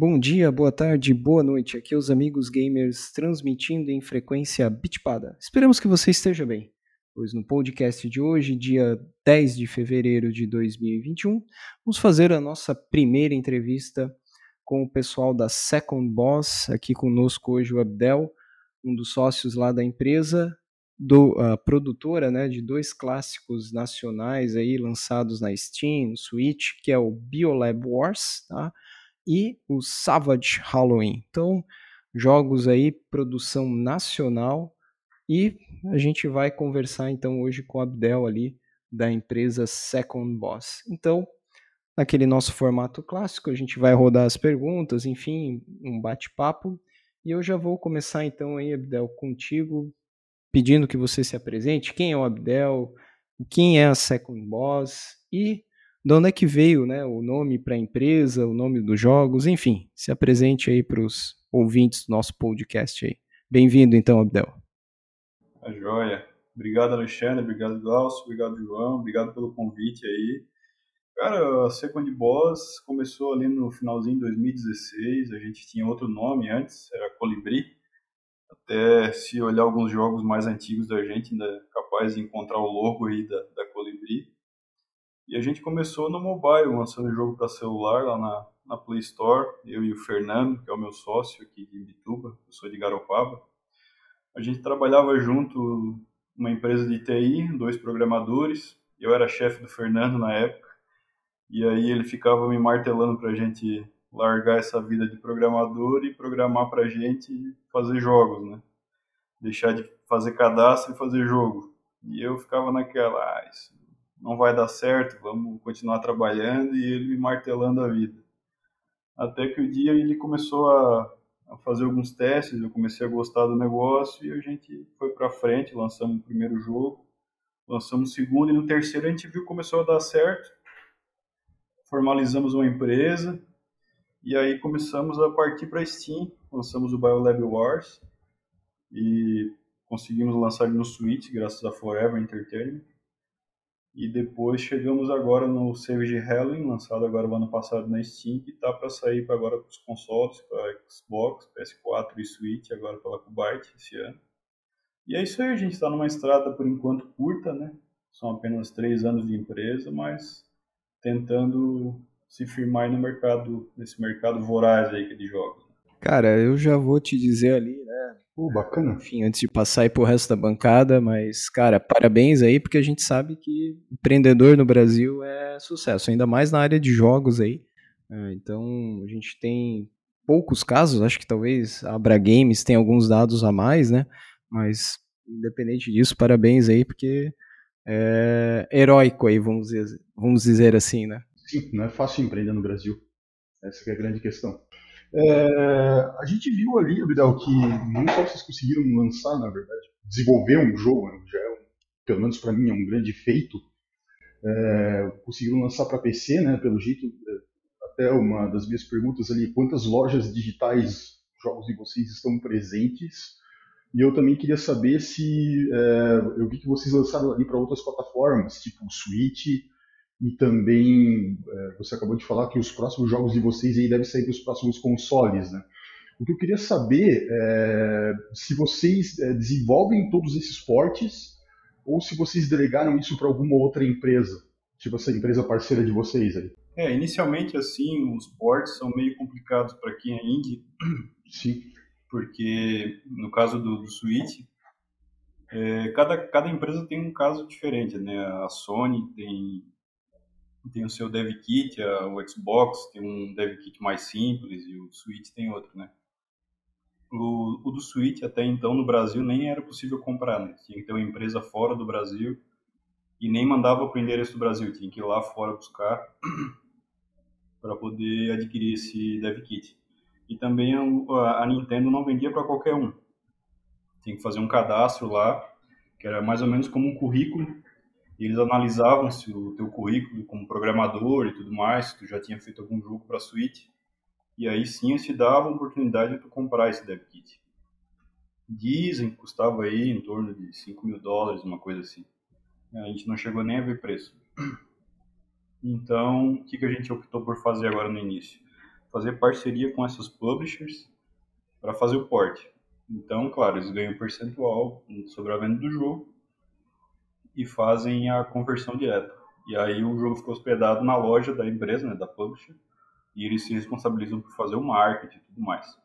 Bom dia, boa tarde, boa noite. Aqui é os amigos gamers transmitindo em frequência bitpada. Esperamos que você esteja bem, pois no podcast de hoje, dia 10 de fevereiro de 2021, vamos fazer a nossa primeira entrevista com o pessoal da Second Boss. Aqui conosco hoje o Abdel, um dos sócios lá da empresa, do, produtora né, de dois clássicos nacionais aí lançados na Steam, no Switch, que é o Biolab Wars tá? E o Savage Halloween. Então, jogos aí, produção nacional, e a gente vai conversar então hoje com o Abdel ali da empresa Second Boss. Então, naquele nosso formato clássico, a gente vai rodar as perguntas, enfim, um bate-papo. E eu já vou começar então aí, Abdel, contigo, pedindo que você se apresente, quem é o Abdel, quem é a Second Boss e de onde é que veio né, o nome para a empresa, o nome dos jogos, enfim, se apresente aí para os ouvintes do nosso podcast aí. Bem-vindo então, Abdel. A joia. Obrigado, Alexandre, obrigado, Glaucio, obrigado, João, obrigado pelo convite aí. Cara, a Second Boss começou ali no finalzinho de 2016, a gente tinha outro nome antes, era Colibri, até se olhar alguns jogos mais antigos da gente, ainda é capaz de encontrar o logo aí da, da Colibri. E a gente começou no mobile, lançando jogo para celular lá na, na Play Store, eu e o Fernando, que é o meu sócio aqui de Bituba, eu sou de Garopaba. A gente trabalhava junto numa empresa de TI, dois programadores, eu era chefe do Fernando na época, e aí ele ficava me martelando para a gente largar essa vida de programador e programar para gente fazer jogos, né? Deixar de fazer cadastro e fazer jogo. E eu ficava naquela, ah, isso não vai dar certo, vamos continuar trabalhando e ele me martelando a vida. Até que o dia ele começou a, a fazer alguns testes, eu comecei a gostar do negócio e a gente foi para frente, lançamos o primeiro jogo, lançamos o segundo e no terceiro a gente viu que começou a dar certo. Formalizamos uma empresa, e aí começamos a partir para Steam, lançamos o Biolab Wars e conseguimos lançar no Switch, graças a Forever Entertainment. E depois chegamos agora no Savage Halloween, lançado agora no ano passado na Steam, que está para sair para agora para os consoles, para Xbox, PS4 e Switch, agora pela Kubyte esse ano. E é isso aí, a gente está numa estrada por enquanto curta, né? São apenas três anos de empresa, mas tentando se firmar no mercado, nesse mercado voraz aí de jogos. Cara, eu já vou te dizer ali, né? Pô, bacana. Enfim, antes de passar aí pro resto da bancada, mas, cara, parabéns aí, porque a gente sabe que empreendedor no Brasil é sucesso, ainda mais na área de jogos aí. É, então, a gente tem poucos casos, acho que talvez a Abra Games tem alguns dados a mais, né? Mas, independente disso, parabéns aí, porque é heróico aí, vamos dizer, vamos dizer assim, né? Sim, não é fácil empreender no Brasil. Essa é a grande questão. É, a gente viu ali, Abidal, que não só vocês conseguiram lançar, na verdade, desenvolver um jogo, né, já é, um, pelo menos para mim, é um grande feito. É, conseguiram lançar para PC, né, pelo jeito, é, até uma das minhas perguntas ali, quantas lojas digitais jogos de vocês estão presentes? E eu também queria saber se é, eu vi que vocês lançaram ali para outras plataformas, tipo Switch, e também, é, você acabou de falar que os próximos jogos de vocês aí devem sair para os próximos consoles, né? O que eu queria saber é se vocês é, desenvolvem todos esses portes ou se vocês delegaram isso para alguma outra empresa, tipo essa empresa parceira de vocês aí. É, inicialmente assim, os ports são meio complicados para quem é indie. Sim. Porque no caso do, do Switch, é, cada, cada empresa tem um caso diferente, né? A Sony tem tem o seu dev kit, o Xbox tem um dev kit mais simples e o Switch tem outro, né? O, o do Switch até então no Brasil nem era possível comprar, né? Tinha que ter uma empresa fora do Brasil e nem mandava para o endereço do Brasil, tinha que ir lá fora buscar para poder adquirir esse dev kit. E também a, a Nintendo não vendia para qualquer um. Tinha que fazer um cadastro lá, que era mais ou menos como um currículo e eles analisavam se o teu currículo como programador e tudo mais, se tu já tinha feito algum jogo para Switch, e aí sim eles te davam a oportunidade de tu comprar esse dev kit. Dizem que custava aí em torno de 5 mil dólares, uma coisa assim. A gente não chegou nem a ver preço. Então, o que, que a gente optou por fazer agora no início? fazer parceria com essas publishers para fazer o port. Então, claro, eles ganham percentual sobre a venda do jogo e fazem a conversão direta. E aí o jogo fica hospedado na loja da empresa, né, da publisher, e eles se responsabilizam por fazer o marketing e tudo mais.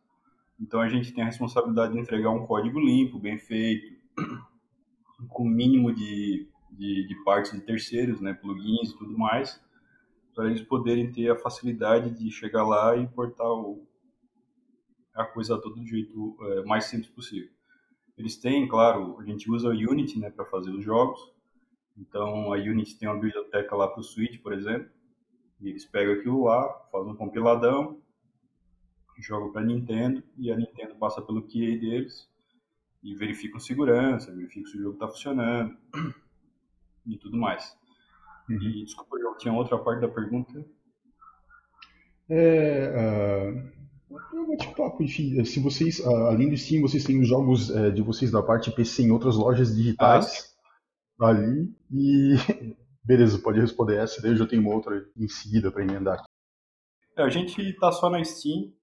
Então a gente tem a responsabilidade de entregar um código limpo, bem feito, com o mínimo de, de, de partes de terceiros, né, plugins e tudo mais, para eles poderem ter a facilidade de chegar lá e importar o, a coisa todo do jeito é, mais simples possível. Eles têm, claro, a gente usa o Unity né, para fazer os jogos, então a Unity tem uma biblioteca lá para o Switch, por exemplo, e eles pegam aquilo lá, fazem um compiladão, jogam para a Nintendo e a Nintendo passa pelo QA deles e verificam segurança, verificam se o jogo está funcionando e tudo mais. Uhum. E desculpa, eu tinha outra parte da pergunta. É, uh, bate-papo, enfim, se vocês, uh, além do Steam, vocês têm os jogos uh, de vocês da parte PC em outras lojas digitais ah, ali e beleza, pode responder essa, daí eu já tenho uma outra em seguida para emendar. É, a gente está só na Steam,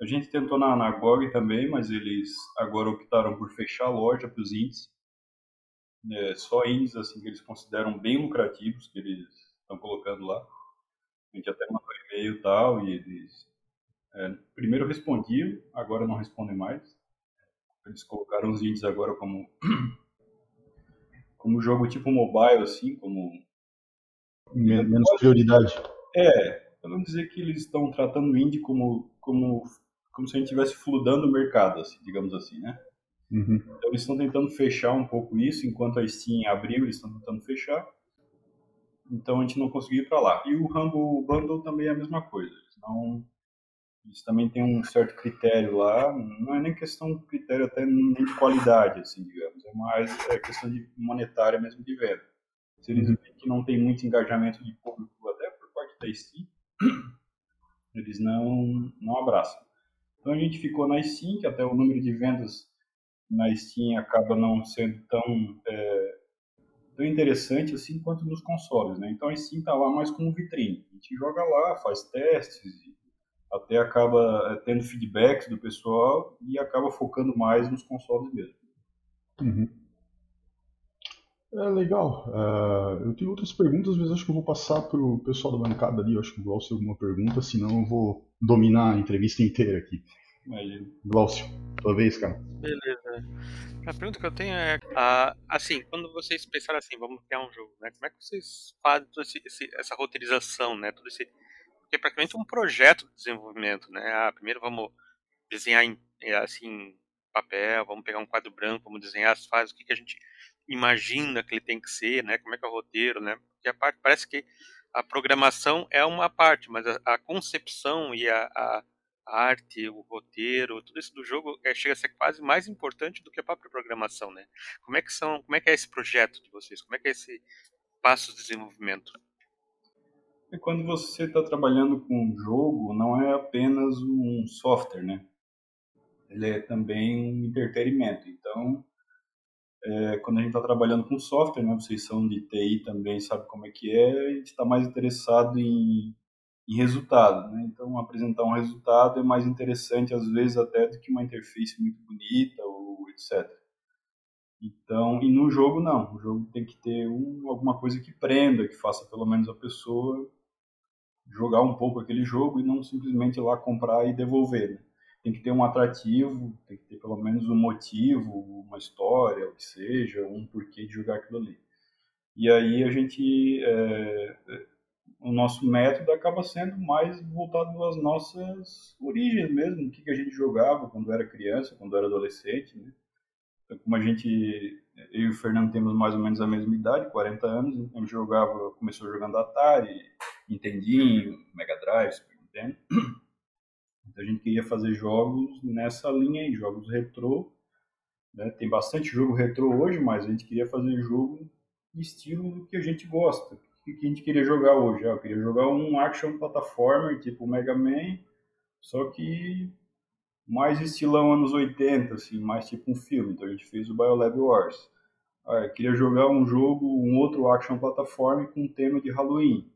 a gente tentou na, na GOG também, mas eles agora optaram por fechar a loja para os indies é, só índices assim, que eles consideram bem lucrativos, que eles estão colocando lá. A gente até mandou e-mail e tal, e eles é, primeiro respondiam, agora não respondem mais. Eles colocaram os índices agora como como jogo tipo mobile, assim, como... Menos prioridade. É, vamos dizer que eles estão tratando o indie como, como, como se a gente estivesse fludando o mercado, assim, digamos assim, né? Uhum. Então eles estão tentando fechar um pouco isso, enquanto a Steam abriu, eles estão tentando fechar. Então a gente não conseguiu ir para lá. E o Rumble Bundle também é a mesma coisa. Eles, não, eles também têm um certo critério lá, não é nem questão de critério até nem de qualidade, assim, digamos, é mais é questão de monetária mesmo de venda. Se eles uhum. veem que não tem muito engajamento de público até por parte da Steam, eles não, não abraçam. Então a gente ficou na Steam, que até o número de vendas na Steam acaba não sendo tão, é, tão interessante assim quanto nos consoles, né? Então a Steam está lá mais como vitrine. A gente joga lá, faz testes, até acaba é, tendo feedbacks do pessoal e acaba focando mais nos consoles mesmo. Uhum. É legal. Uh, eu tenho outras perguntas, mas acho que eu vou passar para o pessoal da bancada ali. Eu acho que o Glaucio tem alguma pergunta, senão eu vou dominar a entrevista inteira aqui. Imagina. Glaucio, tua vez, cara. Beleza. A pergunta que eu tenho é, ah, assim, quando vocês pensaram assim, vamos criar um jogo, né? Como é que vocês fazem esse, esse, essa roteirização, né? Todo esse, porque é praticamente um projeto de desenvolvimento, né? Ah, primeiro vamos desenhar em, assim, papel, vamos pegar um quadro branco, vamos desenhar as fases, o que, que a gente imagina que ele tem que ser, né? Como é que é o roteiro, né? Porque a parte parece que a programação é uma parte, mas a, a concepção e a a arte, o roteiro, tudo isso do jogo é, chega a ser quase mais importante do que a própria programação, né? Como é que são, como é que é esse projeto de vocês? Como é que é esse passo de desenvolvimento? E quando você está trabalhando com um jogo, não é apenas um software, né? Ele é também um entretenimento. Então, é, quando a gente está trabalhando com software, né? Vocês são de TI também, sabe como é que é. A gente está mais interessado em em resultado. Né? Então, apresentar um resultado é mais interessante, às vezes, até do que uma interface muito bonita ou etc. Então, e no jogo, não. O jogo tem que ter um, alguma coisa que prenda, que faça pelo menos a pessoa jogar um pouco aquele jogo e não simplesmente ir lá comprar e devolver. Né? Tem que ter um atrativo, tem que ter pelo menos um motivo, uma história, o que seja, um porquê de jogar aquilo ali. E aí a gente é, o nosso método acaba sendo mais voltado às nossas origens mesmo, o que, que a gente jogava quando era criança, quando era adolescente, né? Então, como a gente, eu e o Fernando temos mais ou menos a mesma idade, 40 anos, a gente jogava, começou jogando Atari, Nintendinho, Mega Drive, Super Nintendo. Então a gente queria fazer jogos nessa linha aí, jogos retrô. Né? Tem bastante jogo retrô hoje, mas a gente queria fazer jogo estilo que a gente gosta, o que a gente queria jogar hoje? Ah, eu queria jogar um action platformer tipo Mega Man, só que mais estilão anos 80, assim, mais tipo um filme. Então a gente fez o Biolab Wars. Ah, eu queria jogar um jogo, um outro action platformer com tema de Halloween.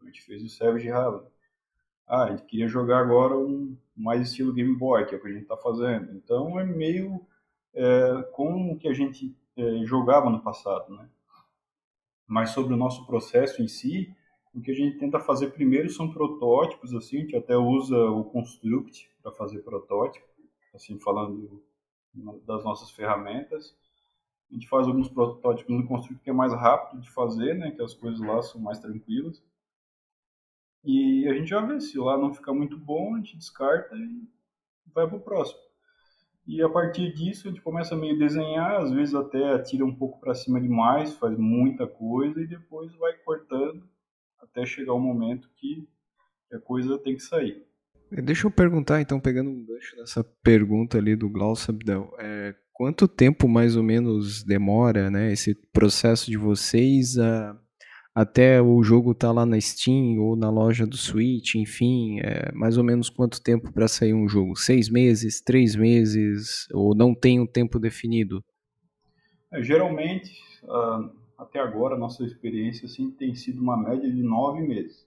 A gente fez o Savage Halloween. ah, a gente queria jogar agora um mais estilo Game Boy, que é o que a gente está fazendo. Então é meio é, com o que a gente é, jogava no passado, né? Mas sobre o nosso processo em si, o que a gente tenta fazer primeiro são protótipos, assim, a gente até usa o Construct para fazer protótipo, assim, falando das nossas ferramentas. A gente faz alguns protótipos no Construct que é mais rápido de fazer, né, que as coisas lá são mais tranquilas. E a gente já vê, se lá não ficar muito bom, a gente descarta e vai para o próximo. E a partir disso a gente começa a meio desenhar, às vezes até tira um pouco para cima demais, faz muita coisa e depois vai cortando até chegar o momento que a coisa tem que sair. Deixa eu perguntar, então, pegando um gancho nessa pergunta ali do Glaucio Abdel, é, quanto tempo mais ou menos demora né, esse processo de vocês a até o jogo tá lá na Steam ou na loja do Switch, enfim, é mais ou menos quanto tempo para sair um jogo? Seis meses, três meses, ou não tem um tempo definido? É, geralmente, uh, até agora, nossa experiência assim, tem sido uma média de nove meses,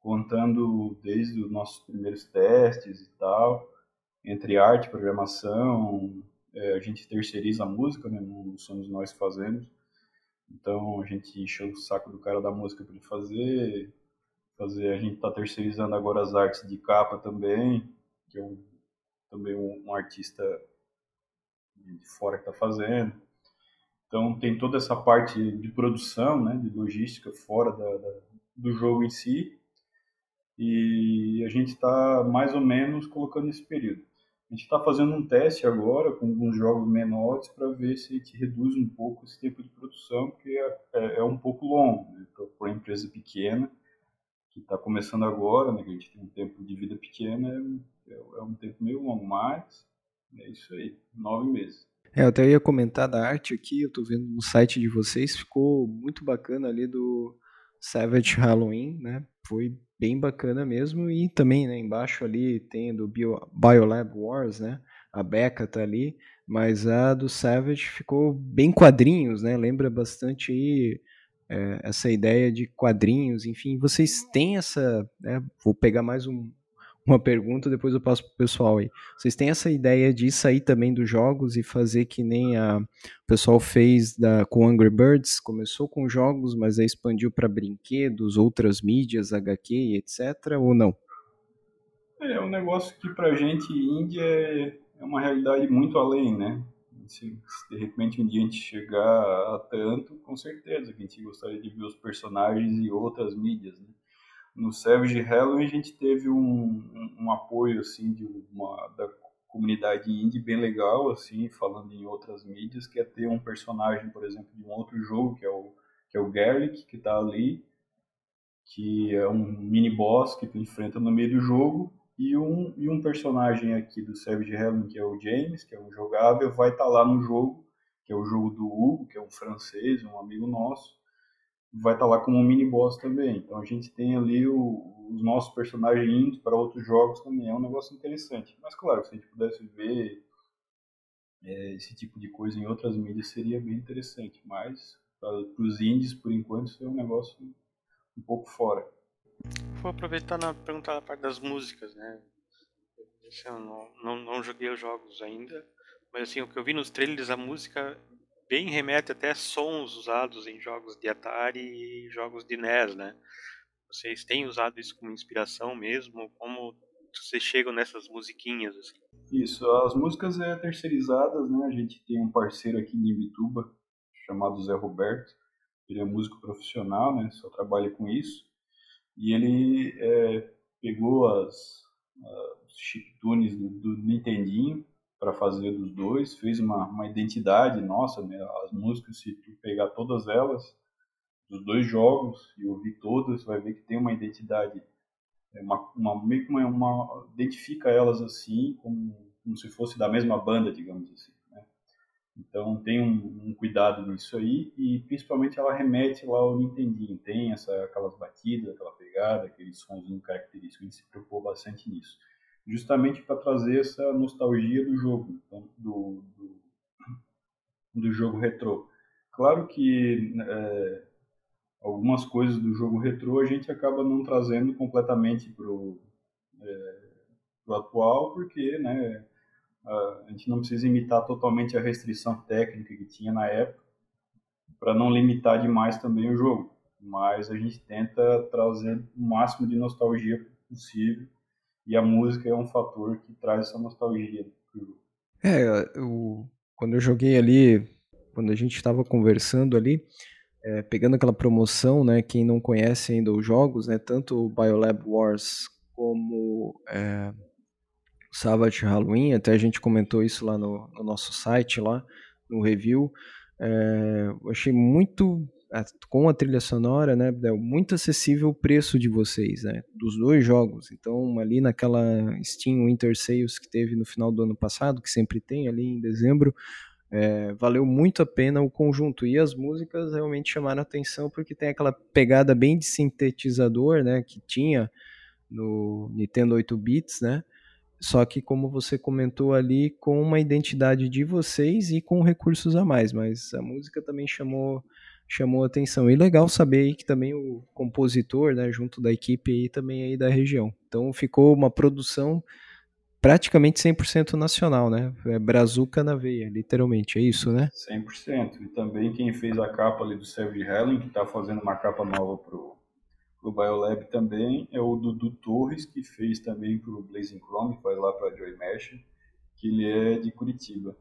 contando desde os nossos primeiros testes e tal, entre arte programação, é, a gente terceiriza a música, né, não somos nós que fazemos, então a gente encheu o saco do cara da música para ele fazer, fazer. A gente está terceirizando agora as artes de capa também, que é um, também um, um artista de fora que está fazendo. Então tem toda essa parte de produção, né, de logística fora da, da, do jogo em si. E a gente está mais ou menos colocando esse período. A gente está fazendo um teste agora com alguns jogos menores para ver se a gente reduz um pouco esse tempo de produção, porque é, é, é um pouco longo né? para uma empresa pequena que está começando agora, né? que a gente tem um tempo de vida pequena, é, é um tempo meio longo, mas é isso aí, nove meses. É, eu até ia comentar da arte aqui, eu estou vendo no site de vocês, ficou muito bacana ali do Savage Halloween, né? Foi bem bacana mesmo. E também, né, embaixo ali tem do Bio, Biolab Wars, né? A Becca tá ali, mas a do Savage ficou bem quadrinhos, né? Lembra bastante aí é, essa ideia de quadrinhos, enfim. Vocês têm essa, né, vou pegar mais um, uma pergunta, depois eu passo pro pessoal aí. Vocês têm essa ideia de sair também dos jogos e fazer que nem a, o pessoal fez da, com Angry Birds? Começou com jogos, mas aí expandiu para brinquedos, outras mídias, HQ, etc. Ou não? É, um negócio que pra gente, Índia, é, é uma realidade muito além, né? Se, se, de repente um dia a gente chegar a tanto, com certeza que a gente gostaria de ver os personagens e outras mídias, né? No Savage Halloween a gente teve um, um, um, apoio assim de uma da comunidade indie bem legal assim falando em outras mídias que é ter um personagem por exemplo de um outro jogo que é o que é o Garlic que está ali que é um mini boss que tu enfrenta no meio do jogo e um e um personagem aqui do Savage Halloween que é o James que é um jogável vai estar tá lá no jogo que é o jogo do Hugo que é um francês um amigo nosso vai estar tá lá como um mini boss também. Então a gente tem ali o, os nossos personagens indo para outros jogos também. É um negócio interessante. Mas claro, se a gente pudesse ver é, esse tipo de coisa em outras mídias seria bem interessante. Mas para os indies, por enquanto, isso é um negócio um pouco fora. Vou aproveitar na perguntar a parte das músicas, né? Eu não, não, não joguei os jogos ainda, mas assim, o que eu vi nos trailers, a música bem remete até a sons usados em jogos de Atari e jogos de NES, né? Vocês têm usado isso como inspiração mesmo? Como vocês chegam nessas musiquinhas? Assim? Isso, as músicas é terceirizadas, né? A gente tem um parceiro aqui em Ibituba chamado Zé Roberto. Ele é músico profissional, né? Só trabalha com isso. E ele é, pegou as, as chiptunes do, do Nintendinho para fazer dos dois, fez uma, uma identidade nossa, né? As músicas, se tu pegar todas elas, dos dois jogos, e ouvir todas, vai ver que tem uma identidade, é uma, uma, meio que uma, uma, identifica elas assim, como, como se fosse da mesma banda, digamos assim. Né? Então tem um, um, cuidado nisso aí, e principalmente ela remete lá ao Nintendinho, tem essa, aquelas batidas, aquela pegada, aquele somzinho característico, a gente se preocupou bastante nisso justamente para trazer essa nostalgia do jogo, então, do, do, do, jogo retrô. Claro que é, algumas coisas do jogo retrô a gente acaba não trazendo completamente é, pro atual, porque né, a gente não precisa imitar totalmente a restrição técnica que tinha na época, para não limitar demais também o jogo. Mas a gente tenta trazer o máximo de nostalgia possível, e a música é um fator que traz essa nostalgia pro jogo. É, eu, quando eu joguei ali, quando a gente estava conversando ali, é, pegando aquela promoção, né, quem não conhece ainda os jogos, né, tanto o Biolab Wars como é, Savage Halloween, até a gente comentou isso lá no, no nosso site, lá no review, é, eu achei muito, com a trilha sonora, né, muito acessível o preço de vocês, né, dos dois jogos, então ali naquela Steam Winter Sales que teve no final do ano passado, que sempre tem ali em dezembro, é, valeu muito a pena o conjunto. E as músicas realmente chamaram atenção porque tem aquela pegada bem de sintetizador, né? Que tinha no Nintendo 8 bits, né? Só que como você comentou ali, com uma identidade de vocês e com recursos a mais. Mas a música também chamou chamou atenção. E legal saber aí que também o compositor, né, junto da equipe aí também aí da região. Então ficou uma produção praticamente 100% nacional, né? É brazuca na veia, literalmente, é isso, né? 100%. E também quem fez a capa ali do Savage Helen, que está fazendo uma capa nova pro, pro Biolab também, é o Dudu Torres, que fez também pro Blazing Chrome, que vai lá pra Joy Mesh, que ele é de Curitiba.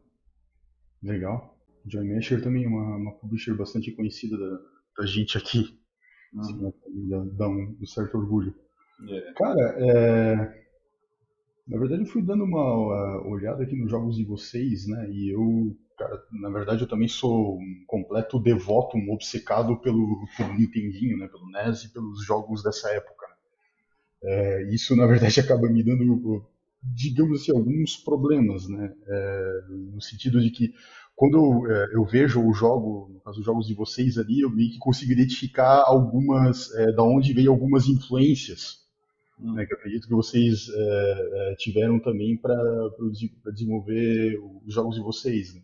Legal. Joy Mesher também é uma, uma publisher bastante conhecida da, da gente aqui. Uhum. Assim, dá, dá um, um certo orgulho. Yeah. É. Cara, é, na verdade, eu fui dando uma olhada aqui nos jogos de vocês, né? E eu, cara, na verdade, eu também sou um completo devoto, um obcecado pelo, pelo Nintendinho, né? Pelo NES e pelos jogos dessa época. Né? É, isso, na verdade, acaba me dando, digamos assim, alguns problemas, né? É, no sentido de que quando eu, é, eu, vejo o jogo, no caso os jogos de vocês ali, eu meio que consigo identificar algumas, é, da onde veio algumas influências né, que eu acredito que vocês é, tiveram também para desenvolver os jogos de vocês. Né?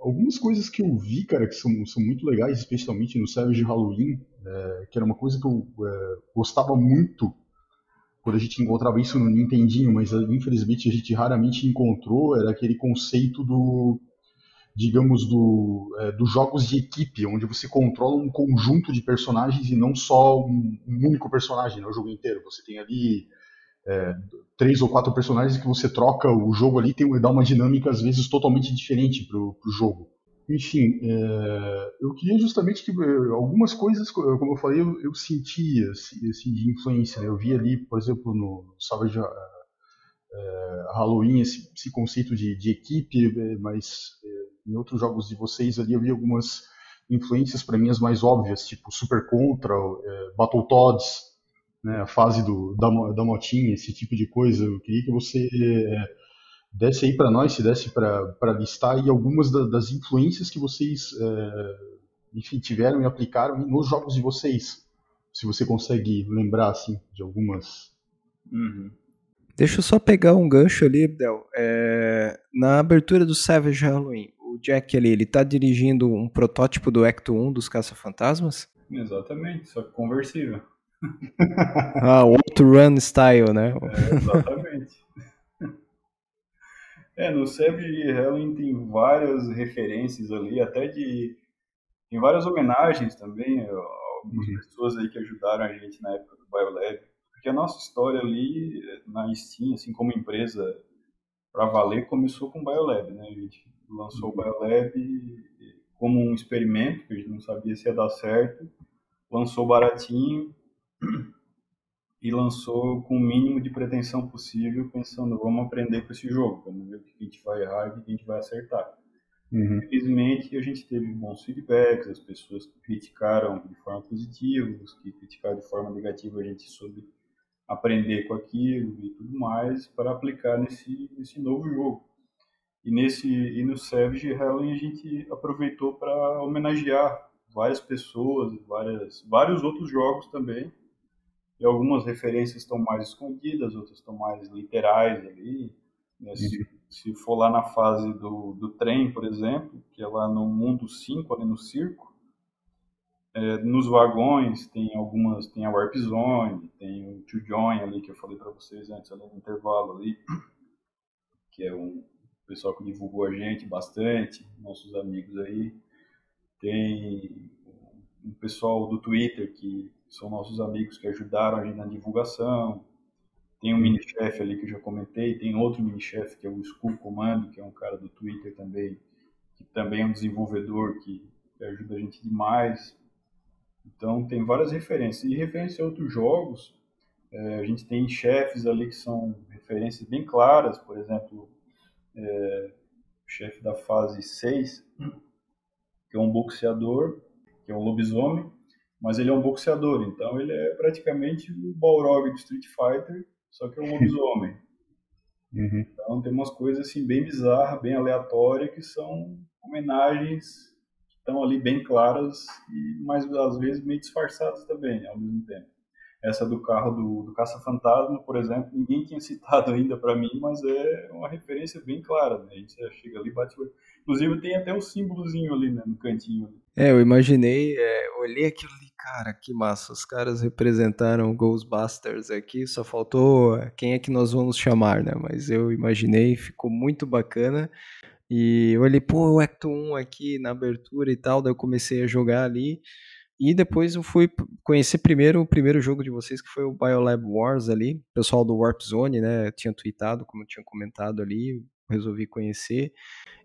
Algumas coisas que eu vi, cara, que são, são muito legais, especialmente no Savage Halloween, que era uma coisa que eu gostava muito quando a gente encontrava isso no Nintendinho, mas infelizmente a gente raramente encontrou, era aquele conceito do digamos, do, é, dos jogos de equipe, onde você controla um conjunto de personagens e não só um, um único personagem, né, o jogo inteiro. Você tem ali é, três ou quatro personagens que você troca o jogo ali, tem, dá uma dinâmica às vezes totalmente diferente pro, pro jogo. Enfim, é, eu queria justamente que é, algumas coisas, como eu falei, eu, eu sentia assim, de influência. Né? Eu vi ali, por exemplo, no Savage é, Halloween, esse, esse conceito de, de, equipe, é, mas em outros jogos de vocês ali eu vi algumas influências para mim as mais óbvias, tipo Super Contra, é, Battletoads, né, a fase do, da, da motinha, esse tipo de coisa. Eu queria que você é, desse aí para nós, se desse para listar aí algumas da, das influências que vocês é, enfim, tiveram e aplicaram nos jogos de vocês. Se você consegue lembrar assim de algumas. Uhum. Deixa eu só pegar um gancho ali, Abdel. É, na abertura do Savage Halloween, o Jack ali, ele tá dirigindo um protótipo do Ecto 1 dos Caça-Fantasmas? Exatamente, só que conversível. ah, run style, né? É, exatamente. É, no Savage Halloween tem várias referências ali, até de... Tem várias homenagens também, algumas uhum. pessoas aí que ajudaram a gente na época do BioLab. Porque a nossa história ali na Steam, assim como empresa para valer, começou com o BioLab, né? A gente lançou o BioLab como um experimento, que a gente não sabia se ia dar certo, lançou baratinho e lançou com o mínimo de pretensão possível, pensando, vamos aprender com esse jogo, vamos ver o que a gente vai errar e o que a gente vai acertar. Uhum. Infelizmente, a gente teve bons feedbacks, as pessoas que criticaram de forma positiva, os que criticaram de forma negativa, a gente soube aprender com aquilo e tudo mais para aplicar nesse, nesse novo jogo. E nesse e no Savage Halloween a gente aproveitou para homenagear várias pessoas, várias, vários outros jogos também. E algumas referências estão mais escondidas, outras estão mais literais ali. Né? Se, se, for lá na fase do, do trem, por exemplo, que é lá no mundo 5, ali no circo, É, nos vagões tem algumas, tem a Warp Zone, tem o To Join ali que eu falei para vocês antes, ali no intervalo ali, que é um pessoal que divulgou a gente bastante, nossos amigos aí. Tem um pessoal do Twitter que são nossos amigos que ajudaram a gente na divulgação. Tem um mini-chefe ali que eu já comentei, tem outro mini-chefe que é o Skull Commando, que é um cara do Twitter também, que também é um desenvolvedor que ajuda a gente demais. Então tem várias referências. E referência a outros jogos, é, a gente tem chefes ali que são referências bem claras, por exemplo, é, o chefe da fase 6, que é um boxeador, que é um lobisomem, mas ele é um boxeador, então ele é praticamente o Balrog do Street Fighter, só que é um lobisomem. Uhum. Então tem umas coisas assim bem bizarras, bem aleatórias, que são homenagens que estão ali bem claras, e mas às vezes meio disfarçadas também, ao mesmo tempo. Essa do carro do, do Caça-Fantasma, por exemplo, ninguém tinha citado ainda para mim, mas é uma referência bem clara. Né? A gente chega ali bate o Inclusive tem até um símbolozinho ali né, no cantinho. É, eu imaginei, é, olhei aquilo ali, cara, que massa. Os caras representaram Ghostbusters aqui, só faltou é, quem é que nós vamos chamar, né? Mas eu imaginei, ficou muito bacana. E eu olhei, pô, o Ecto 1 aqui na abertura e tal, daí eu comecei a jogar ali. E depois eu fui conhecer primeiro o primeiro jogo de vocês, que foi o Biolab Wars ali. O pessoal do Warp Zone, né? Tinha tweetado, como eu tinha comentado ali, resolvi conhecer.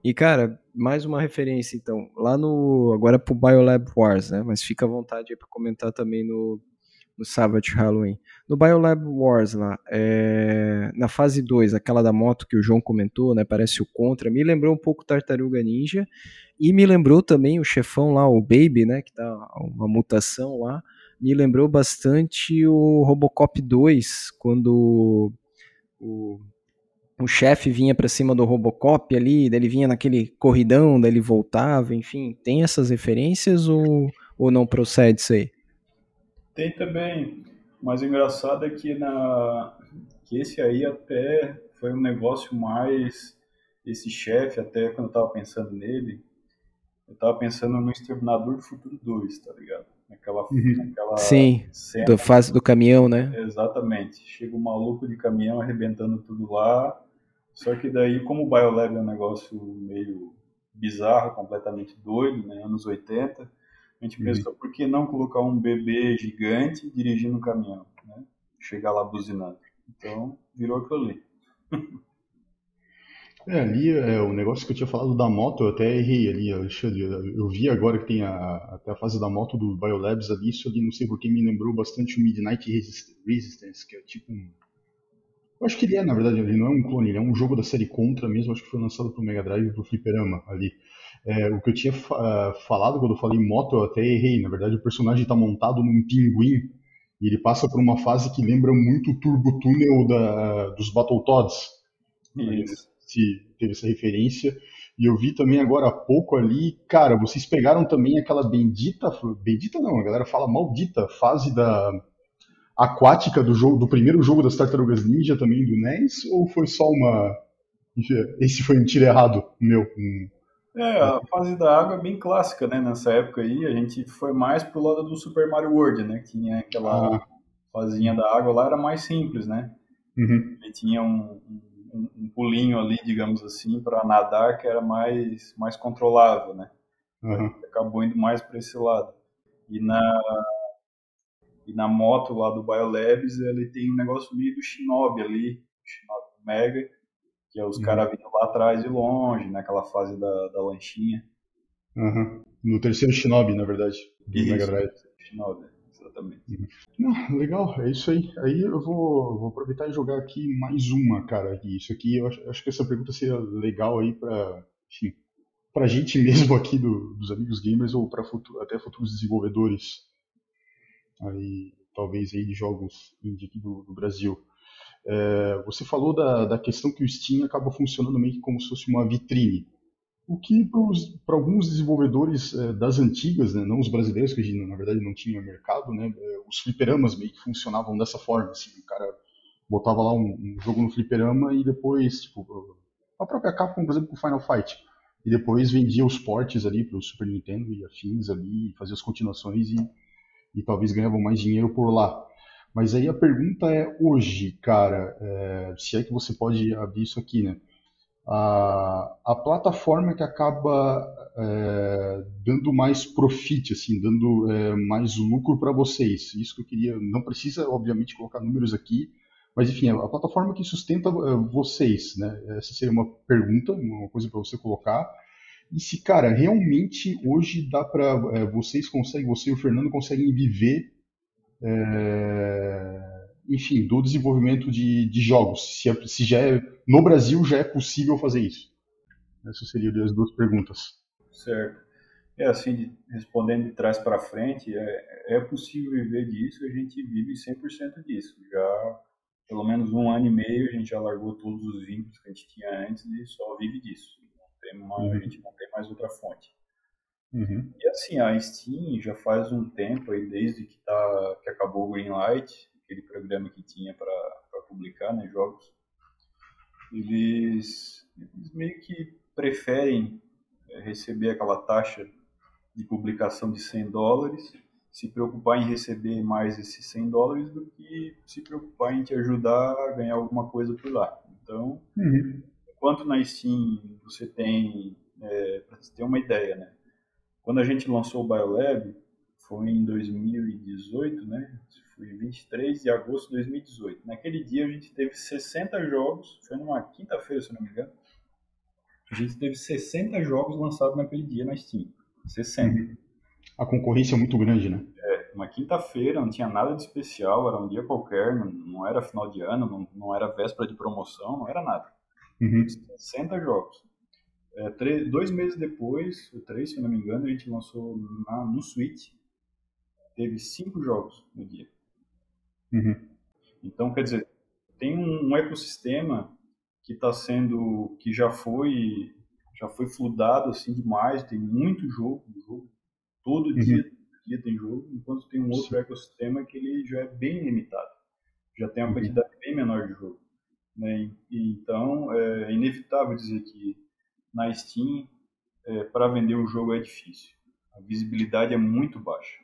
E, cara, mais uma referência, então. Lá no. Agora pro Biolab Wars, né? Mas fica à vontade aí pra comentar também no, no Savage Halloween. No Biolab Wars lá, é, na fase 2, aquela da moto que o João comentou, né? Parece o Contra. Me lembrou um pouco Tartaruga Ninja. E me lembrou também o chefão lá, o Baby, né? Que tá uma mutação lá. Me lembrou bastante o Robocop 2, quando o, o chefe vinha para cima do Robocop ali, daí ele vinha naquele corridão, daí ele voltava, enfim. Tem essas referências ou, ou não procede isso aí? Tem também, mas o engraçado é que, na, que esse aí até foi um negócio mais. Esse chefe, até quando eu tava pensando nele, eu tava pensando no Exterminador do Futuro 2, tá ligado? Naquela, uhum. naquela Sim, cena. do fase do caminhão, né? Exatamente. Chega um maluco de caminhão arrebentando tudo lá. Só que daí, como o Biolab é um negócio meio bizarro, completamente doido, né? Anos 80, a gente uhum. pensou, por que não colocar um bebê gigante dirigindo um caminhão, né? Chegar lá buzinando. Então, virou aquilo ali. É, ali é, o negócio que eu tinha falado da moto, eu até errei ali, Alexandre. Eu vi agora que tem a, até a fase da moto do Biolabs ali, isso ali, não sei porque, me lembrou bastante o Midnight Resistance, que é tipo um. Eu acho que ele é, na verdade, ele não é um clone, ele é um jogo da série Contra mesmo, acho que foi lançado pro Mega Drive e pro Fliperama ali. É, o que eu tinha uh, falado quando eu falei moto, eu até errei. Na verdade, o personagem está montado num pinguim e ele passa por uma fase que lembra muito o Turbo Tunnel da, dos Battletoads. Isso teve essa referência. E eu vi também agora há pouco ali, cara, vocês pegaram também aquela bendita, bendita não, a galera fala maldita fase da aquática do jogo, do primeiro jogo das Tartarugas Ninja também do NES, ou foi só uma esse foi um tiro errado meu? É, a fase da água é bem clássica, né, nessa época aí, a gente foi mais pro lado do Super Mario World, né, que tinha aquela ah. fazinha da água lá, era mais simples, né, uhum. ele tinha um, um um, um pulinho ali, digamos assim, para nadar que era mais, mais controlável, né? Uhum. Acabou indo mais para esse lado. E na, e na moto lá do Biolabs, ele tem um negócio meio do Shinobi ali, Shinobi Mega, que é os uhum. caras vindo lá atrás e longe, naquela fase da, da lanchinha. Uhum. No terceiro Shinobi, na verdade, do Isso, Mega Drive. Shinobi exatamente. Não, legal, é isso aí. Aí eu vou, vou aproveitar e jogar aqui mais uma, cara. Isso aqui, eu acho, acho que essa pergunta seria legal aí para enfim, pra gente mesmo aqui do, dos amigos gamers ou para futuro, até futuros desenvolvedores aí, talvez aí de jogos indie do, do Brasil. É, você falou da, da questão que o Steam acaba funcionando meio que como se fosse uma vitrine. O que para alguns desenvolvedores é, das antigas, né, não os brasileiros, que na verdade não tinham mercado, né, é, os fliperamas meio que funcionavam dessa forma. Assim, o cara botava lá um, um, jogo no fliperama e depois, tipo, a própria Capcom, por exemplo, com Final Fight. e depois vendia os portes ali para o Super Nintendo e afins ali, fazia as continuações e, e talvez ganhavam mais dinheiro por lá. Mas aí a pergunta é hoje, cara, é, se é que você pode abrir isso aqui, né? A, a plataforma que acaba é, dando mais profit, assim, dando é, mais lucro para vocês. Isso que eu queria, não precisa, obviamente, colocar números aqui, mas enfim, a, a plataforma que sustenta é, vocês, né? Essa seria uma pergunta, uma coisa para você colocar. E se, cara, realmente hoje dá para é, vocês conseguem, você e o Fernando conseguem viver é, enfim, do desenvolvimento de, de jogos. Se, é, se já é, no Brasil já é possível fazer isso. Essas seriam as duas perguntas. Certo. É assim, respondendo de trás para frente, é, é possível viver disso, a gente vive 100% disso. Já pelo menos um ano e meio a gente já largou todos os vínculos que a gente tinha antes e só vive disso. Tem uma, uhum. A gente não tem mais outra fonte. Uhum. E assim, a Steam já faz um tempo aí, desde que, tá, que acabou o Greenlight, aquele programa que tinha para publicar né, jogos, eles, eles meio que preferem é, receber aquela taxa de publicação de 100 dólares, se preocupar em receber mais esses 100 dólares do que se preocupar em te ajudar a ganhar alguma coisa por lá. Então, uhum. Enquanto na Steam você tem, é, para você ter uma ideia, né? Quando a gente lançou o Biolab, foi em 2018, né? Foi 23 de agosto de 2018. Naquele dia a gente teve 60 jogos, foi numa quinta-feira, se não me engano. A gente teve 60 jogos lançados naquele dia na Steam. 60. Uhum. A concorrência é muito grande, né? É, uma quinta-feira, não tinha nada de especial, era um dia qualquer, não, não era final de ano, não, não, era véspera de promoção, não era nada. Uhum. 60 jogos. É, três, dois meses depois, o três, se não me engano, a gente lançou na, no Switch. Teve cinco jogos no dia. Uhum. Então, quer dizer, tem um, um ecossistema que está sendo, que já foi, já foi fludado assim demais. Tem muito jogo, jogo todo uhum. dia, dia tem jogo, enquanto tem um outro Sim. ecossistema que ele já é bem limitado, já tem uma uhum. quantidade bem menor de jogo. Né? E, então, é inevitável dizer que na Steam, é, para vender um jogo é difícil. A visibilidade é muito baixa,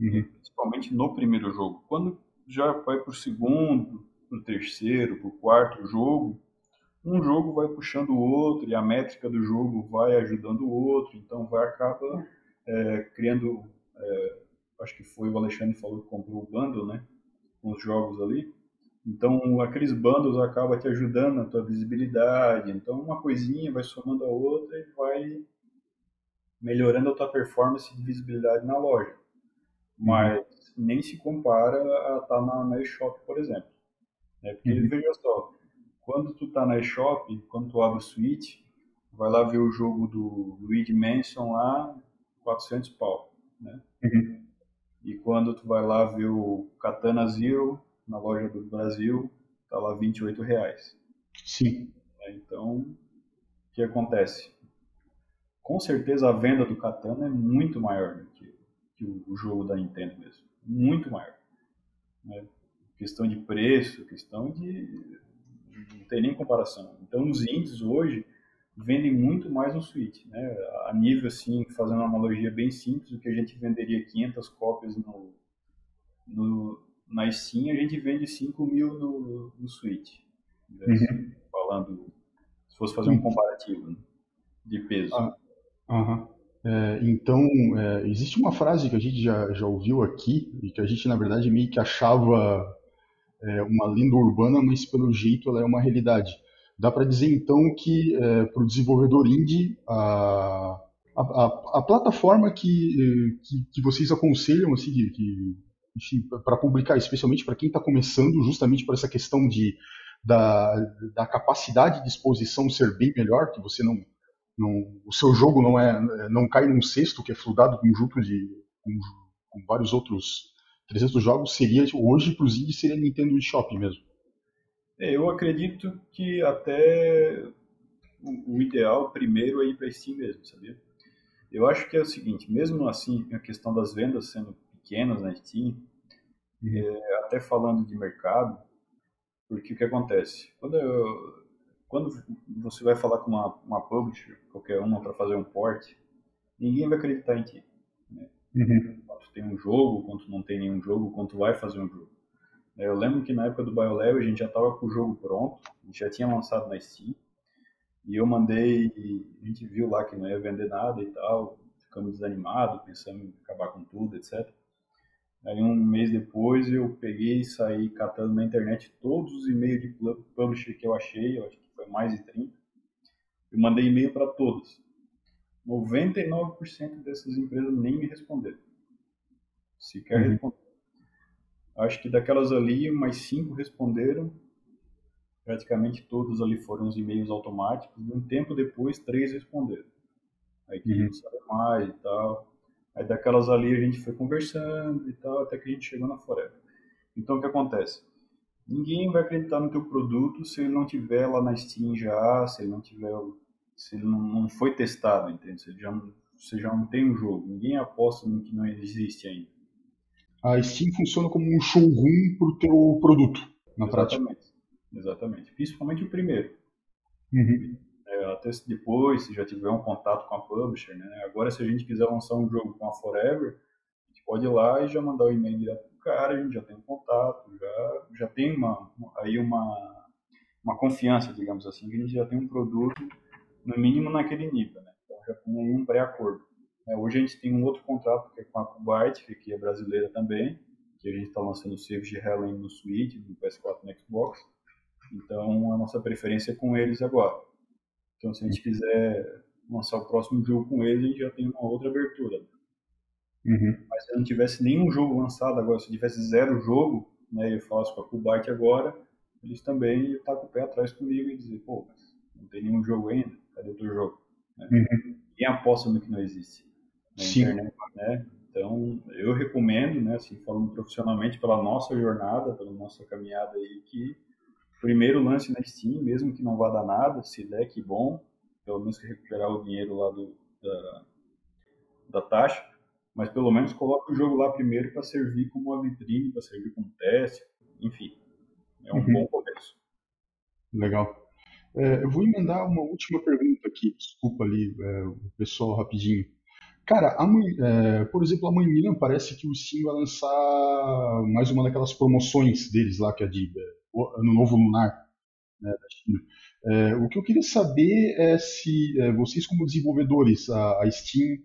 uhum. principalmente no primeiro jogo. Quando já vai para o segundo, para o terceiro, para o quarto jogo, um jogo vai puxando o outro e a métrica do jogo vai ajudando o outro, então vai acaba é, criando, é, acho que foi o Alexandre falou que comprou o bundle, né, com os jogos ali, então, aqueles bundles acabam te ajudando na tua visibilidade. Então, uma coisinha vai somando a outra e vai melhorando a tua performance de visibilidade na loja. Mas nem se compara a estar tá na, na eShop, por exemplo. Né? Porque, uhum. veja só, quando tu tá na eShop, quando tu abre o Switch, vai lá ver o jogo do Luigi Mansion lá, 400 pau, né? Uhum. E quando tu vai lá ver o Katana Zero, na loja do Brasil, está lá 28 reais. Sim. É, então, o que acontece? Com certeza a venda do Katana é muito maior do que, que o jogo da Nintendo mesmo. Muito maior. Né? Questão de preço, questão de. Não tem nem comparação. Então, os indies hoje vendem muito mais no Switch. Né? A nível, assim, fazendo uma analogia bem simples, o que a gente venderia 500 cópias no, no, na Steam a gente vende 5 mil no, no Switch. Né? Uhum. Falando, se fosse fazer um comparativo né? de peso. Ah, é, então, é, existe uma frase que a gente já, já ouviu aqui, e que a gente, na verdade, meio que achava é, uma lenda urbana, mas pelo jeito ela é uma realidade. Dá para dizer, então, que é, para o desenvolvedor indie, a, a, a, a plataforma que, que, que, vocês aconselham, assim, que, para publicar, especialmente para quem está começando, justamente por essa questão de, da, da capacidade de exposição ser bem melhor, que você não, não o seu jogo não é não cai num cesto que é fludado junto de com, com vários outros 300 jogos, seria hoje para os indies seria Nintendo eShop mesmo. É, eu acredito que até o, o ideal primeiro é ir para Steam mesmo, sabia? Eu acho que é o seguinte, mesmo assim, a questão das vendas sendo pequenas na Steam, uhum. é, até falando de mercado, porque o que acontece? Quando eu, quando você vai falar com uma, uma publisher, qualquer uma, para fazer um port, ninguém vai acreditar em ti. Né? Uhum. Quanto tem um jogo, quanto não tem nenhum jogo, quanto vai fazer um jogo. Eu lembro que na época do BioLab a gente já estava com o jogo pronto, a gente já tinha lançado na Steam, e eu mandei, a gente viu lá que não ia vender nada e tal, ficamos desanimados, pensando em acabar com tudo, etc. Aí um mês depois eu peguei e saí catando na internet todos os e-mails de publisher que eu achei, eu acho que foi mais de 30. Eu mandei e-mail para todos. 99% dessas empresas nem me responderam. Sequer uhum. responderam. Acho que daquelas ali, mais cinco responderam. Praticamente todos ali foram os e-mails automáticos. E um tempo depois, três responderam. Aí queriam uhum. saber mais e tal. Aí daquelas ali a gente foi conversando e tal, até que a gente chegou na Forever. Então o que acontece? Ninguém vai acreditar no teu produto se ele não tiver lá na Steam já, se ele não tiver, se ele não, não foi testado, entende? Se ele já, você já não tem um jogo. Ninguém aposta no que não existe ainda. A Steam funciona como um showroom para o teu produto, na Exatamente. prática. Exatamente. Principalmente o primeiro. Uhum até depois, se já tiver um contato com a publisher, né? Agora, se a gente quiser lançar um jogo com a Forever, a gente pode ir lá e já mandar o e-mail direto pro cara, a gente já tem um contato, já, já tem uma, aí uma, uma confiança, digamos assim, que a gente já tem um produto, no mínimo naquele nível, né? Então, já tem aí um pré-acordo. É, hoje a gente tem um outro contrato que é com a Kubyte, que é brasileira também, que a gente está lançando o de Helen no Switch, no PS4 e no Xbox. Então, a nossa preferência é com eles agora. Então, se a gente quiser lançar o próximo jogo com eles, a gente já tem uma outra abertura. Uhum. Mas se não tivesse nenhum jogo lançado agora, se tivesse zero jogo, né, eu falasse com a Kubyte agora, eles também iam estar com o pé atrás comigo e dizer, pô, mas não tem nenhum jogo ainda, cadê o teu jogo? Né? Uhum. Quem aposta no que não existe? Na Sim. internet, né? Então, eu recomendo, né, assim, falando profissionalmente pela nossa jornada, pela nossa caminhada aí, que primeiro lance na Steam, mesmo que não vá dar nada, se der, que bom, pelo menos recuperar o dinheiro lá do, da, da taxa, mas pelo menos coloque o jogo lá primeiro para servir como uma vitrine, para servir como teste, enfim, é um uhum. bom começo. Legal. É, eu vou emendar uma última pergunta aqui, desculpa ali é, o pessoal rapidinho. Cara, amanhã, é, por exemplo, amanhã parece que o Steam vai lançar mais uma daquelas promoções deles lá, que é de é, Ano Novo Lunar né, da China. É, o que eu queria saber é se é, vocês, como desenvolvedores, a, a, Steam,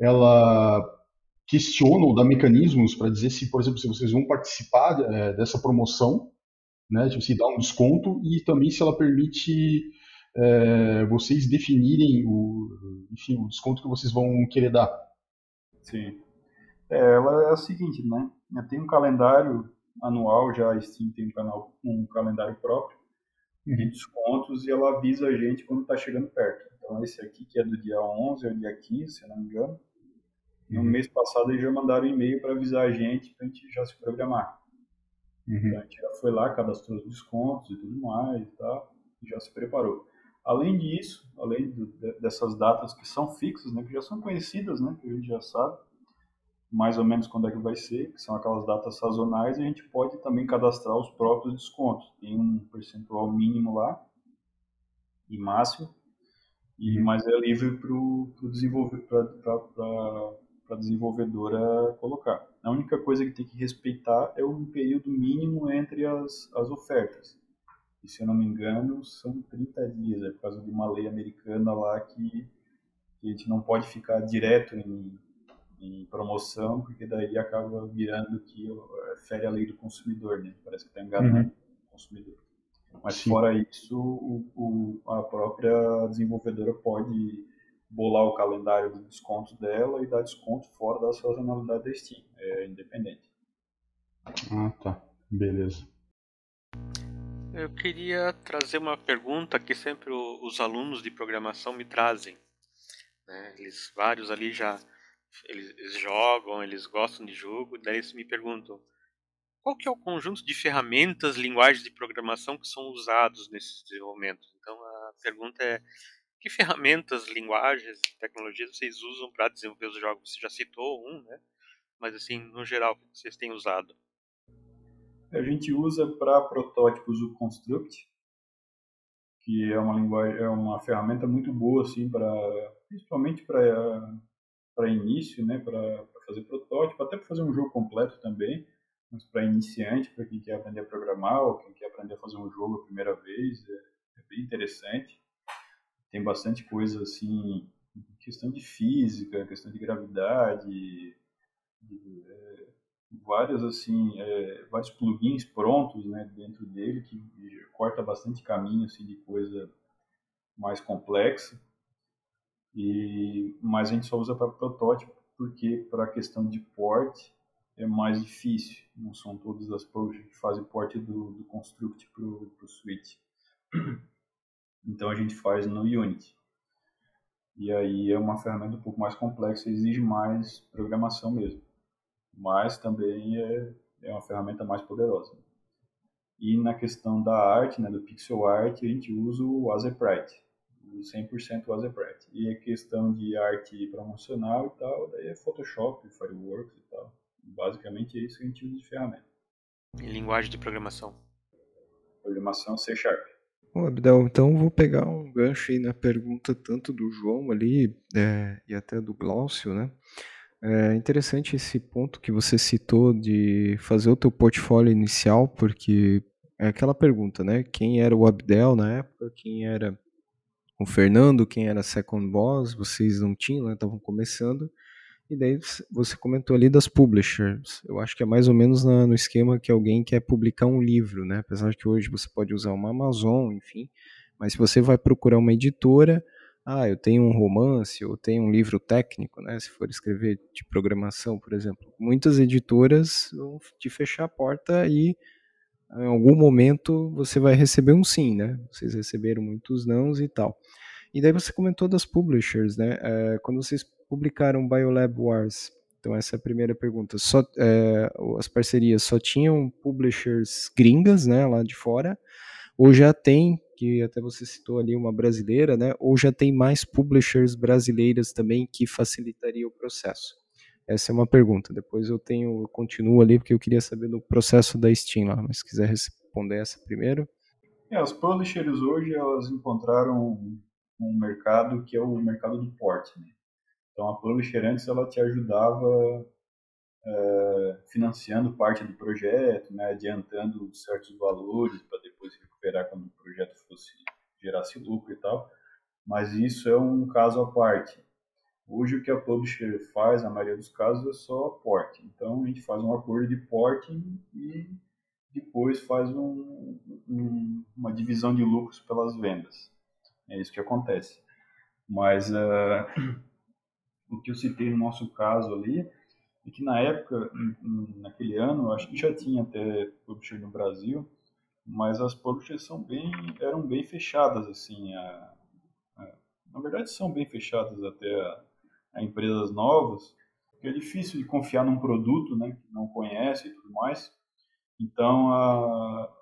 ela questiona ou dá mecanismos para dizer se, por exemplo, se vocês vão participar é, dessa promoção, né, tipo, se dá um desconto, e também se ela permite é, vocês definirem o, enfim, o desconto que vocês vão querer dar. Sim. É, ela é o seguinte, né? Tem um calendário anual, já a Steam tem um, canal, um calendário próprio de uhum. descontos e ela avisa a gente quando está chegando perto. Então, esse aqui, que é do dia 11 ao dia 15, se não me engano, no uhum. mês passado eles já mandaram um e-mail para avisar a gente, para a gente já se programar. Uhum. Então, a gente já foi lá, cadastrou os descontos e tudo mais tal, e já se preparou. Além disso, além do, dessas datas que são fixas, né, que já são conhecidas, né, que a gente já sabe, mais ou menos quando é que vai ser, que são aquelas datas sazonais, e a gente pode também cadastrar os próprios descontos. Tem um percentual mínimo lá e máximo, e uhum. mas é livre para a desenvolver, desenvolvedora colocar. A única coisa que tem que respeitar é um período mínimo entre as, as ofertas. E se eu não me engano, são 30 dias, é por causa de uma lei americana lá que, que a gente não pode ficar direto em em promoção, porque daí acaba virando que é, fere a lei do consumidor, né? Parece que está enganando uhum. o consumidor. Mas Sim. fora isso, o, o, a própria desenvolvedora pode bolar o calendário de desconto dela e dar desconto fora da sazonalidade da Steam, é independente. Ah, tá. Beleza. Eu queria trazer uma pergunta que sempre os alunos de programação me trazem. Né? Eles, vários ali já eles, jogam, eles gostam de jogo, daí eles me perguntam qual que é o conjunto de ferramentas, linguagens de programação que são usados nesse desenvolvimento. Então a pergunta é que ferramentas, linguagens, tecnologias vocês usam para desenvolver os jogos? Você já citou um, né? Mas assim, no geral, o que vocês têm usado? A gente usa para protótipos o Construct, que é uma linguagem, é uma ferramenta muito boa assim para principalmente para para início, né, para fazer protótipo, até para fazer um jogo completo também, mas para iniciante, para quem quer aprender a programar ou quem quer aprender a fazer um jogo a primeira vez, é, é bem interessante. Tem bastante coisa assim, questão de física, questão de gravidade, de, é, várias assim, é, vários plugins prontos, né, dentro dele que corta bastante caminho assim de coisa mais complexa. E mas a gente só usa para protótipo porque para a questão de porte é mais difícil. Não são todas as publishers que fazem porte do, do Construct para o Switch. Então a gente faz no Unity. E aí é uma ferramenta um pouco mais complexa, exige mais programação mesmo. Mas também é, é uma ferramenta mais poderosa. E na questão da arte, né, do pixel art, a gente usa o Azeprite 100% o Azeprite. E a questão de arte promocional e tal, daí é Photoshop, Fireworks e tal. Basicamente é isso que a gente usa de ferramenta. E linguagem de programação? Programação C Sharp. Bom, Abdel, então vou pegar um gancho aí na pergunta tanto do João ali é, e até do Glaucio, né? É interessante esse ponto que você citou de fazer o teu portfólio inicial, porque é aquela pergunta, né? Quem era o Abdel na época, quem era o Fernando, quem era second boss, vocês não tinham, né? Estavam começando. E daí você comentou ali das publishers. Eu acho que é mais ou menos na, no esquema que alguém quer publicar um livro, né? Apesar de que hoje você pode usar uma Amazon, enfim. Mas se você vai procurar uma editora, ah, eu tenho um romance, ou tenho um livro técnico, né? Se for escrever de programação, por exemplo. Muitas editoras vão te fechar a porta e em algum momento você vai receber um sim, né? Vocês receberam muitos nãos e tal. E daí você comentou das publishers, né? É, quando vocês publicaram Biolab Wars, então essa é a primeira pergunta. Só, é, as parcerias só tinham publishers gringas, né, lá de fora, ou já tem, que até você citou ali uma brasileira, né, ou já tem mais publishers brasileiras também que facilitaria o processo? Essa é uma pergunta. Depois eu tenho, eu continuo ali porque eu queria saber do processo da Steam lá, mas se quiser responder essa primeiro. É, as publishers hoje elas encontraram um mercado que é o mercado do porte. Né? Então a publisher antes ela te ajudava é, financiando parte do projeto, né, adiantando certos valores para depois recuperar quando o projeto fosse gerasse lucro e tal. Mas isso é um caso à parte. Hoje o que a publisher faz, na maioria dos casos, é só porte. Então a gente faz um acordo de porting e depois faz um, um, uma divisão de lucros pelas vendas. É isso que acontece. Mas uh, o que eu citei no nosso caso ali é que na época, naquele ano, acho que já tinha até publisher no Brasil, mas as publishers são bem, eram bem fechadas assim. A, a, na verdade, são bem fechadas até a, a empresas novas, porque é difícil de confiar num produto, né, que não conhece e tudo mais. Então a,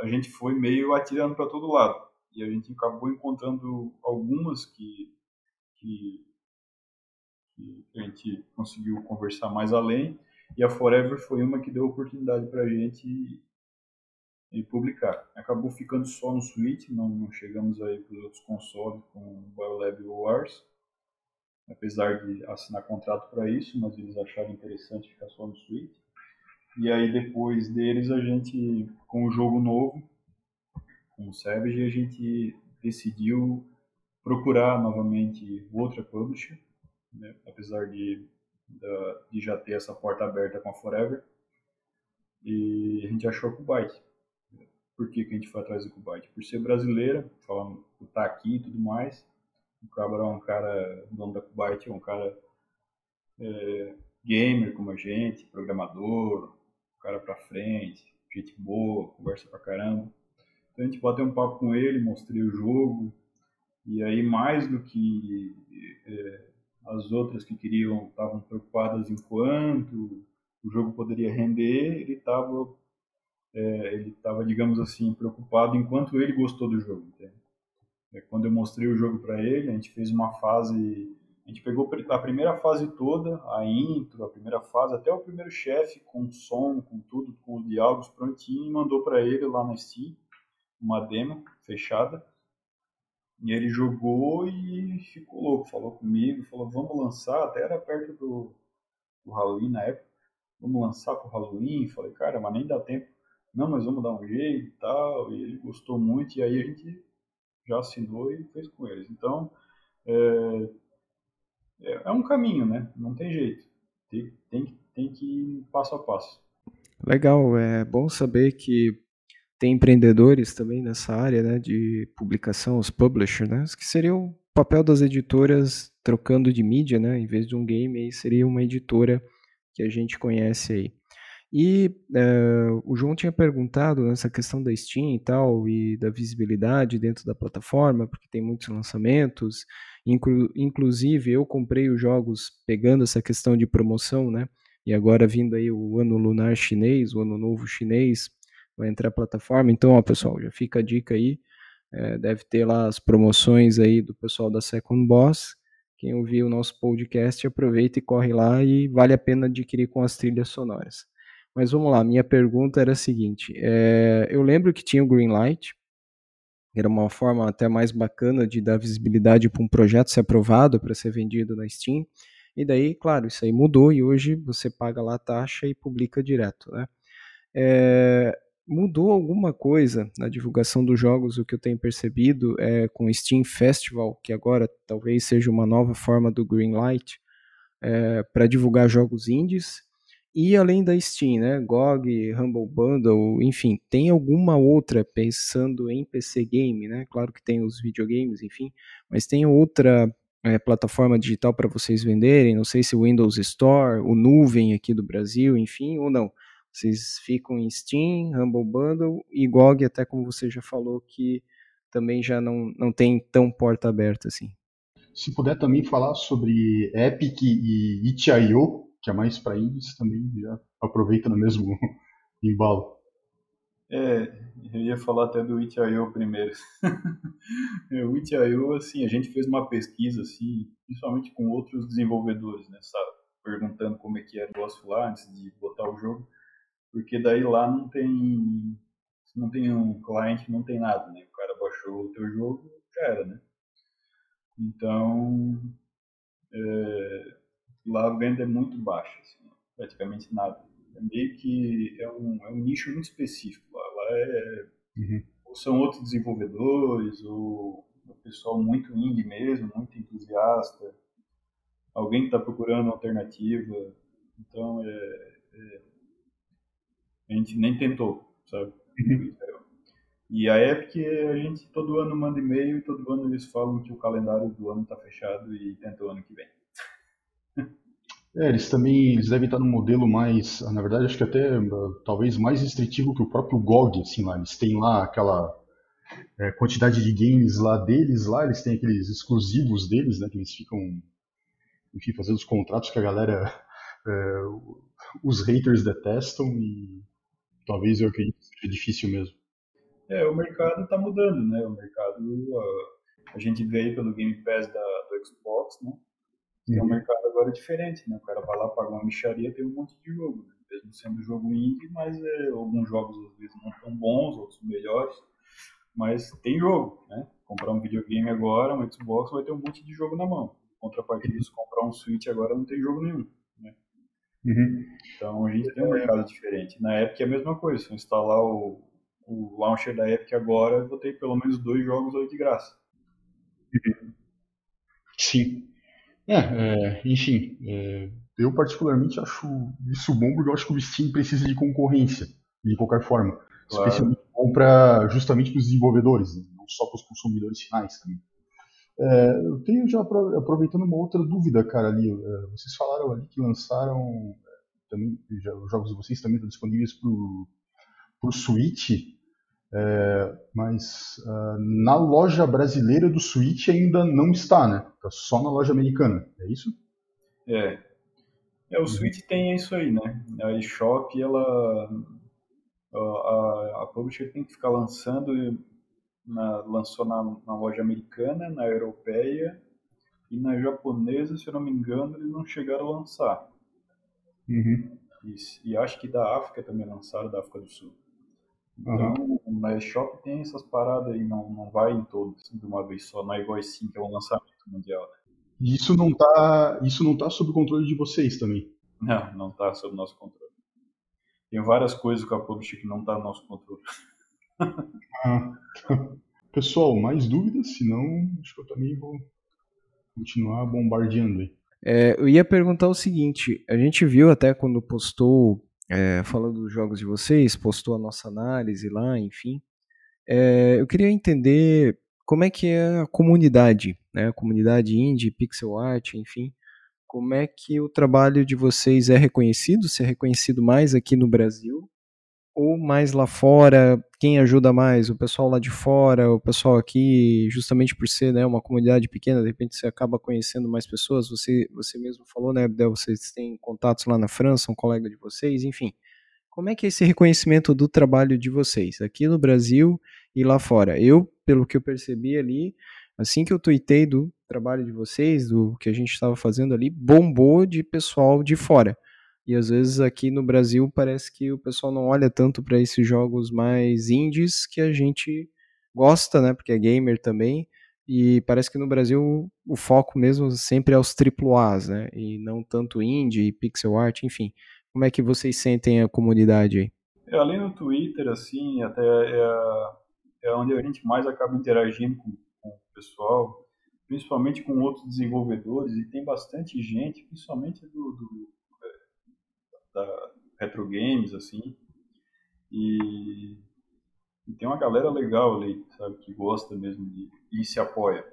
a, gente foi meio atirando para todo lado e a gente acabou encontrando algumas que, que, que, a gente conseguiu conversar mais além e a Forever foi uma que deu oportunidade para a gente e publicar. Acabou ficando só no Switch, não, não chegamos aí para os outros consoles com o Biolab Wars, apesar de assinar contrato para isso, mas eles acharam interessante ficar só no Switch. E aí depois deles a gente, com o jogo novo, com o Savage, a gente decidiu procurar novamente outra publisher, né? apesar de, de já ter essa porta aberta com a Forever. E a gente achou a Kubyte. Por que, que a gente foi atrás da Kubyte? Por ser brasileira, falando por estar aqui e tudo mais. O Cabral é um cara, dono da Kubyte, é um cara é, gamer como a gente, programador, cara pra frente, gente boa, conversa pra caramba. Então a gente bateu um papo com ele, mostrei o jogo, e aí mais do que é, as outras que queriam, estavam preocupadas em quanto o jogo poderia render, ele estava, é, ele estava, digamos assim, preocupado enquanto ele gostou do jogo. É, quando eu mostrei o jogo para ele, a gente fez uma fase, a gente pegou a primeira fase toda, a intro, a primeira fase, até o primeiro chefe com som, com tudo, com os diálogos prontinho, e mandou para ele lá na Steam uma demo fechada. E ele jogou e ficou louco, falou comigo, falou, vamos lançar, até era perto do, do Halloween na época, vamos lançar pro Halloween, falei, cara, mas nem dá tempo. Não, mas vamos dar um jeito e tal, e ele gostou muito, e aí a gente já assinou e fez com eles. Então, é, é, é um caminho, né? Não tem jeito. Tem, tem, tem que ir passo a passo. Legal, é bom saber que tem empreendedores também nessa área né, de publicação, os publishers, né, que seria o papel das editoras trocando de mídia, né, em vez de um game, aí seria uma editora que a gente conhece aí. E é, o João tinha perguntado nessa questão da Steam e tal, e da visibilidade dentro da plataforma, porque tem muitos lançamentos. Inclu inclusive, eu comprei os jogos pegando essa questão de promoção, né? E agora vindo aí o ano lunar chinês, o ano novo chinês, vai entrar a plataforma. Então, ó, pessoal, já fica a dica aí. É, deve ter lá as promoções aí do pessoal da Second Boss. Quem ouvir o nosso podcast, aproveita e corre lá e vale a pena adquirir com as trilhas sonoras. Mas vamos lá, minha pergunta era a seguinte: é, eu lembro que tinha o Greenlight, era uma forma até mais bacana de dar visibilidade para um projeto ser aprovado para ser vendido na Steam. E daí, claro, isso aí mudou e hoje você paga lá a taxa e publica direto, né? É, mudou alguma coisa na divulgação dos jogos, o que eu tenho percebido é com o Steam Festival, que agora talvez seja uma nova forma do Greenlight, é, para divulgar jogos indies e além da Steam, né, GOG, Humble Bundle, enfim, tem alguma outra pensando em PC game, né? Claro que tem os videogames, enfim, mas tem outra é, plataforma digital para vocês venderem, não sei se o Windows Store, o Nuvem aqui do Brasil, enfim, ou não. Vocês ficam em Steam, Humble Bundle e GOG, até como você já falou, que também já não, não tem tão porta aberta assim. Se puder também falar sobre Epic e itch.io, que é mais para indies, também já aproveita no mesmo embalo. É, eu ia falar até do itch.io primeiro. É, o itch.io, assim, a gente fez uma pesquisa, assim, principalmente com outros desenvolvedores, né, sabe? Perguntando como é que era o negócio lá antes de botar o jogo, porque daí lá não tem, não tem um cliente, não tem nada, né? O cara baixou o teu jogo, já era, né? Então, é, lá a venda é muito baixa, assim, praticamente nada. É meio que é um, é um nicho muito específico. Lá, lá é, uhum. ou são outros desenvolvedores, ou o pessoal muito indie mesmo, muito entusiasta, alguém que está procurando alternativa. Então, é, é, a gente nem tentou, sabe? Uhum. E a Epic, a gente todo ano manda e-mail e todo ano eles falam que o calendário do ano está fechado e tenta o ano que vem. É, eles também eles devem estar num modelo mais, na verdade, acho que até talvez mais restritivo que o próprio GOG, assim, lá. Eles têm lá aquela é, quantidade de games lá deles, lá eles têm aqueles exclusivos deles, né, que eles ficam, enfim, fazendo os contratos que a galera, é, os haters detestam e talvez eu acredito que seja difícil mesmo. É, o mercado está mudando, né, o mercado, a, a gente aí pelo Game Pass da, do Xbox, né, tem um uhum. mercado agora diferente, né? O cara vai lá, pagar uma micharia, tem um monte de jogo, né? Mesmo sendo jogo indie, mas é, alguns jogos às vezes não tão bons, outros melhores. Mas tem jogo, né? Comprar um videogame agora, um Xbox, vai ter um monte de jogo na mão. Contrapartida, se comprar um Switch agora, não tem jogo nenhum, né? Uhum. Então a gente tem um mercado diferente. Na Epic é a mesma coisa. Se eu instalar o, o launcher da Epic agora, eu vou ter pelo menos dois jogos aí de graça. Uhum. Sim. É, é enfim, é, eu particularmente acho isso bom porque eu acho que o Steam precisa de concorrência, de qualquer forma. Claro. Especialmente bom para justamente para os desenvolvedores, não só para os consumidores finais também. É, eu tenho já aproveitando uma outra dúvida, cara, ali. É, vocês falaram ali que lançaram é, também, já, os jogos de vocês também estão disponíveis para o Switch. É, mas uh, na loja brasileira do Switch ainda não está, né? Está só na loja americana, é isso? É. É, o Switch tem isso aí, né? A eShop, ela. A, a, publisher tem que ficar lançando. Na, lançou na, na loja americana, na europeia e na japonesa, se eu não me engano, eles não chegaram a lançar. Uhum. E, e acho que da África também lançaram, da África do Sul. Então, uhum. na eShop tem essas paradas aí, não, não vai em todos de uma vez só, não é igual Steam, que é um lançamento mundial. Né? E isso não tá, isso não tá sob o controle de vocês também? Não, não tá sob nosso controle. Tem várias coisas com a Publisher que não tá no nosso controle. ah. Pessoal, mais dúvidas? Se não, acho que eu também vou continuar bombardeando aí. É, eu ia perguntar o seguinte: a gente viu até quando postou, é, falando dos jogos de vocês, postou a nossa análise lá, enfim. É, eu queria entender como é que é a comunidade, né? Comunidade indie, pixel art, enfim. Como é que o trabalho de vocês é reconhecido? Se é reconhecido mais aqui no Brasil ou mais lá fora? Quem ajuda mais? O pessoal lá de fora, o pessoal aqui, justamente por ser né, uma comunidade pequena, de repente você acaba conhecendo mais pessoas. Você, você mesmo falou, né, Abdel, vocês têm contatos lá na França, um colega de vocês, enfim. Como é que é esse reconhecimento do trabalho de vocês, aqui no Brasil e lá fora? Eu, pelo que eu percebi ali, assim que eu tuitei do trabalho de vocês, do que a gente estava fazendo ali, bombou de pessoal de fora. E às vezes aqui no Brasil parece que o pessoal não olha tanto para esses jogos mais indies que a gente gosta, né? Porque é gamer também. E parece que no Brasil o foco mesmo sempre é os AAAs, né? E não tanto indie, pixel art, enfim. Como é que vocês sentem a comunidade aí? É, além no Twitter, assim, até é, é onde a gente mais acaba interagindo com, pessoal, principalmente com outros desenvolvedores, e tem bastante gente, principalmente do, do da Retro Games, assim. E, e, tem uma galera legal ali, sabe, que gosta mesmo de, e se apoia.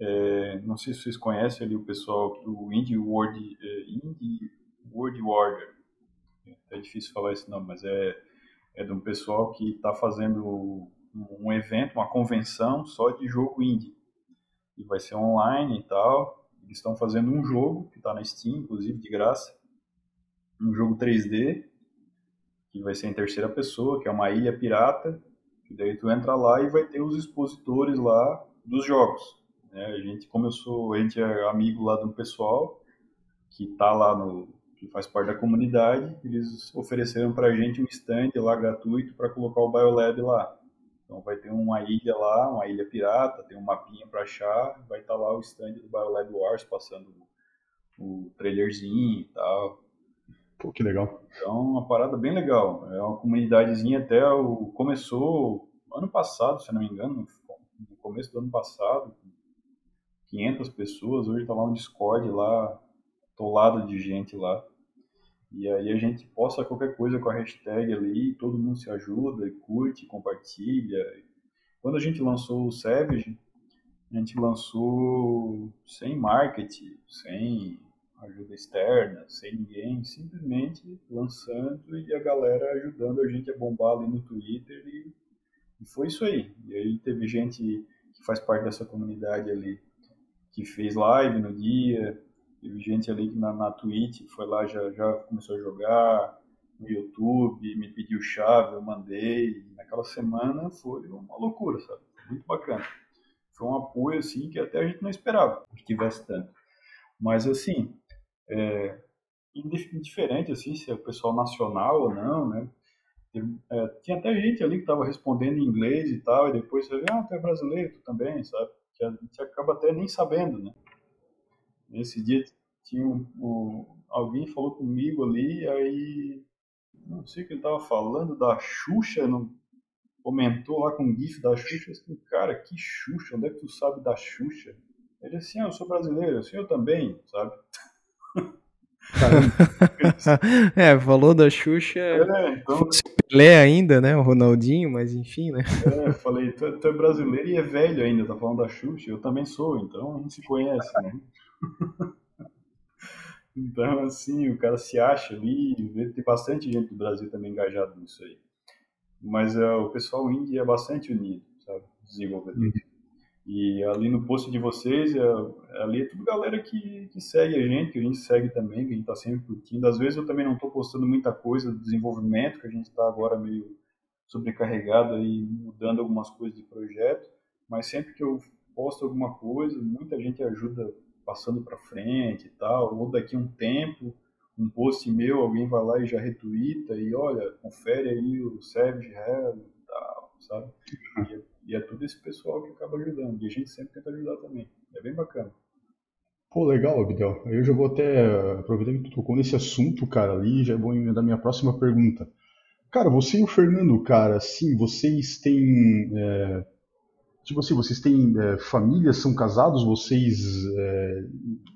É, não sei se vocês conhecem ali o pessoal do Indie World, é, Indie World Warrior. É difícil falar esse nome, mas é, é de um pessoal que está fazendo um evento, uma convenção só de jogo indie. E vai ser online e tal. Eles estão fazendo um jogo que está na Steam, inclusive, de graça um jogo 3D, que vai ser em terceira pessoa, que é uma ilha pirata, que daí tu entra lá e vai ter os expositores lá dos jogos. Né? A gente, sou, a gente é amigo lá do pessoal, que tá lá no, que faz parte da comunidade, eles ofereceram pra gente um stand lá gratuito para colocar o Biolab lá. Então vai ter uma ilha lá, uma ilha pirata, tem um mapinha para achar, vai estar tá lá o stand do Biolab Wars passando o trailerzinho e tal. Pô, que legal. Então, uma parada bem legal. É uma comunidadezinha até o começou ano passado, se não me engano, no começo do ano passado, 500 pessoas, hoje tá lá um Discord lá, tolado de gente lá. E aí a gente posta qualquer coisa com a hashtag ali, todo mundo se ajuda, curte, compartilha. Quando a gente lançou o Savage, a gente lançou sem marketing, sem ajuda externa, sem ninguém, simplesmente lançando e a galera ajudando a gente a bombar ali no Twitter e, e foi isso aí. E aí teve gente que faz parte dessa comunidade ali que fez live no dia, teve gente ali que na, na Twitch foi lá já já começou a jogar no YouTube, me pediu chave, eu mandei. Naquela semana foi uma loucura, sabe? Muito bacana. Foi um apoio assim que até a gente não esperava que tivesse tanto. Mas assim, é, indiferente assim, se é o pessoal nacional ou não, né? É, tinha até gente ali que estava respondendo em inglês e tal, e depois você vê, ah, tu é brasileiro, tu também, sabe? Que a gente acaba até nem sabendo, né? Nesse dia tinha um, um, alguém falou comigo ali, aí não sei o que ele estava falando da Xuxa, não, comentou lá com o GIF da Xuxa, assim, cara, que Xuxa, onde é que tu sabe da Xuxa? Ele assim, ah, eu sou brasileiro, assim, eu também, sabe? é, falou da Xuxa. É, então... Pelé ainda, né? O Ronaldinho, mas enfim, né? É, falei, tu, é, tu, é brasileiro e é velho ainda, tá falando da Xuxa. Eu também sou, então a gente se conhece, né? então, assim, o cara se acha ali, tem bastante gente do Brasil também engajado nisso aí. Mas uh, o pessoal índio é bastante unido, sabe? Desenvolvedor. Uhum. E ali no post de vocês, é, ali é tudo galera que, que segue a gente, que a gente segue também, que a gente está sempre curtindo. Às vezes eu também não estou postando muita coisa do desenvolvimento, que a gente está agora meio sobrecarregado aí, mudando algumas coisas de projeto, mas sempre que eu posto alguma coisa, muita gente ajuda passando para frente e tal, ou daqui um tempo, um post meu, alguém vai lá e já retuita e olha, confere aí o Savage Hell e tal, sabe? E é, e é tudo esse pessoal que acaba ajudando. E a gente sempre tenta ajudar também. É bem bacana. Pô, legal, Abdel. Eu já vou até aproveitar que tu tocou nesse assunto, cara, ali, já vou emendar minha próxima pergunta. Cara, você e o Fernando, cara, sim, vocês têm. É, tipo assim, vocês têm é, famílias, são casados, vocês. É,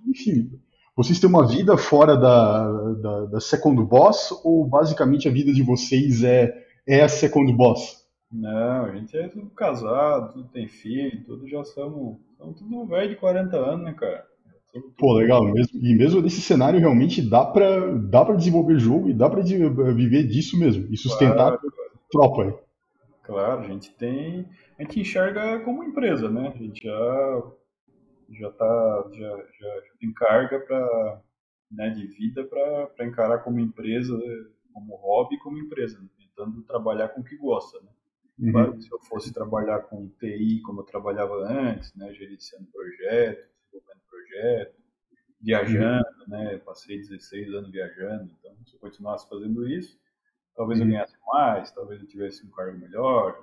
enfim, vocês têm uma vida fora da, da, da, Second Boss ou basicamente a vida de vocês é, é a Second Boss? Não, a gente é tudo casado, tudo tem filho, tudo já somos, somos tudo velho de 40 anos, né, cara? Pô, legal. Mesmo, e mesmo nesse cenário, realmente dá pra, dá pra desenvolver jogo e dá pra de, viver disso mesmo. E sustentar claro, tropa aí. Claro, a gente tem. A gente enxerga como empresa, né? A gente já, já, tá, já, já, já tem carga pra, né, de vida para encarar como empresa, como hobby como empresa, né? tentando trabalhar com o que gosta, né? Uhum. Claro que se eu fosse trabalhar com TI como eu trabalhava antes, né, gerenciando projetos, desenvolvendo projeto, viajando, né? Passei 16 anos viajando, então se eu continuasse fazendo isso, talvez eu uhum. ganhasse mais, talvez eu tivesse um cargo melhor,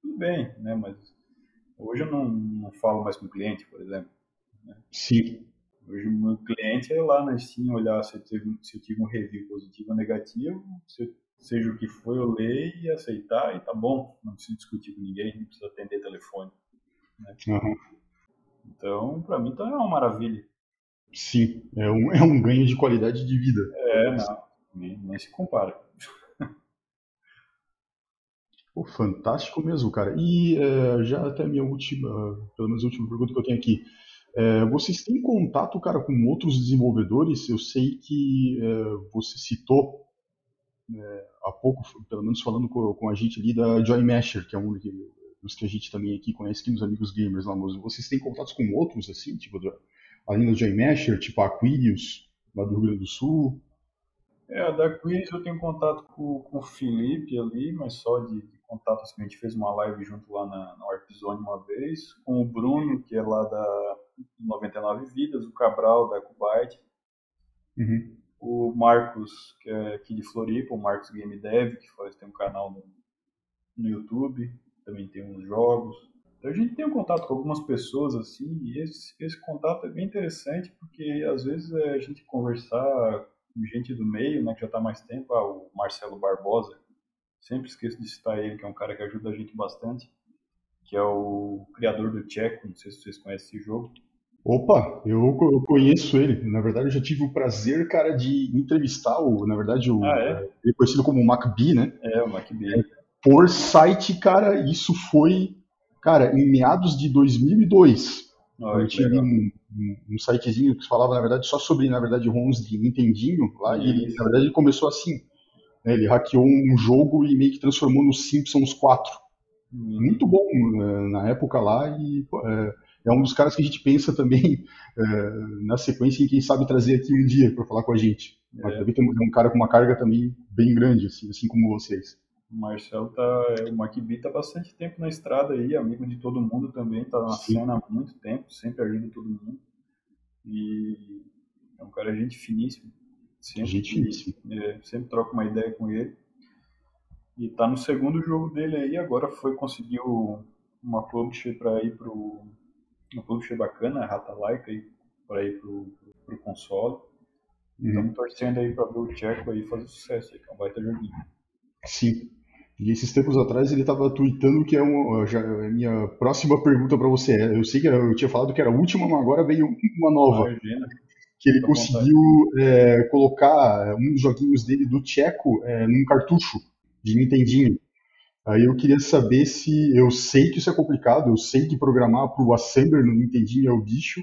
tudo bem, né? Mas hoje eu não, não falo mais com o cliente, por exemplo. Né? Sim. Hoje o meu cliente é lá na Steam olhar se eu, tive, se eu tive um review positivo ou negativo, se, seja o que for, eu ler e aceitar e tá bom. Não preciso discutir com ninguém, não preciso atender telefone. Né? Uhum. Então, para mim, tá uma maravilha. Sim, é um, é um ganho de qualidade de vida. É, não, nem, nem se compara. Pô, fantástico mesmo, cara. E é, já até a minha última, pelo menos a última pergunta que eu tenho aqui. É, vocês têm contato, cara, com outros desenvolvedores? Eu sei que é, você citou é, há pouco, pelo menos falando com, com, a gente ali da Joy Masher, que é um dos que a gente também aqui conhece aqui nos Amigos Gamers lá, mas vocês têm contatos com outros, assim, tipo, além da Joy Masher, tipo a Aquarius, lá do Rio Grande do Sul? É, a da Aquarius eu tenho contato com, com o Felipe ali, mas só de, de contato, assim, a gente fez uma live junto lá na, na Warp Zone uma vez, com o Bruno, que é lá da 99 Vidas, o Cabral da Kubyte, uhum. o Marcos, que é aqui de Floripa, o Marcos Game Dev, que faz, tem um canal no, no YouTube, também tem uns jogos. Então a gente tem um contato com algumas pessoas assim, e esse, esse contato é bem interessante porque às vezes é a gente conversar gente do meio, né, que já está mais tempo, ah, o Marcelo Barbosa, sempre esqueço de citar ele, que é um cara que ajuda a gente bastante, que é o criador do Checo, não sei se vocês conhecem esse jogo. Opa, eu, eu conheço ele. Na verdade, eu já tive o prazer, cara, de entrevistar o, na verdade, o, ah, é? ele é conhecido como MacB, né? É, o MacB por site, cara, isso foi, cara, em meados de 2002. Oh, eu tinha um, um, um, sitezinho que falava, na verdade, só sobre, na verdade, ROMs de Nintendinho lá, e ele, na verdade, ele começou assim. Né, ele hackeou um jogo e meio que transformou no Simpsons 4. Uhum. Muito bom né, na época lá e é, é, um dos caras que a gente pensa também é, na sequência em quem sabe trazer aqui um dia para falar com a gente. É. Mas também tem um cara com uma carga também bem grande, assim, assim como vocês. O Marcel tá. O Macbi tá bastante tempo na estrada aí, amigo de todo mundo também, tá na Sim. cena há muito tempo, sempre ajuda todo mundo. E é um cara gente finíssimo. Sempre, gente finíssimo. É, sempre troca uma ideia com ele. E tá no segundo jogo dele aí, agora foi conseguiu uma publisher para ir pro. Uma publisher bacana, a Rata Laika, aí, para ir pro, pro, pro console. Estamos uhum. torcendo aí para ver o Tcheco aí fazer sucesso, que é um baita joguinho. Sim. E esses tempos atrás ele estava tweetando que é uma, já, é a minha próxima pergunta para você. Eu sei que era, eu tinha falado que era a última, mas agora veio uma nova. Imagina. Que ele conseguiu é, colocar um dos joguinhos dele do Tcheco é, num cartucho de Nintendinho. Aí eu queria saber se. Eu sei que isso é complicado, eu sei que programar para o Assembler no Nintendinho é o bicho,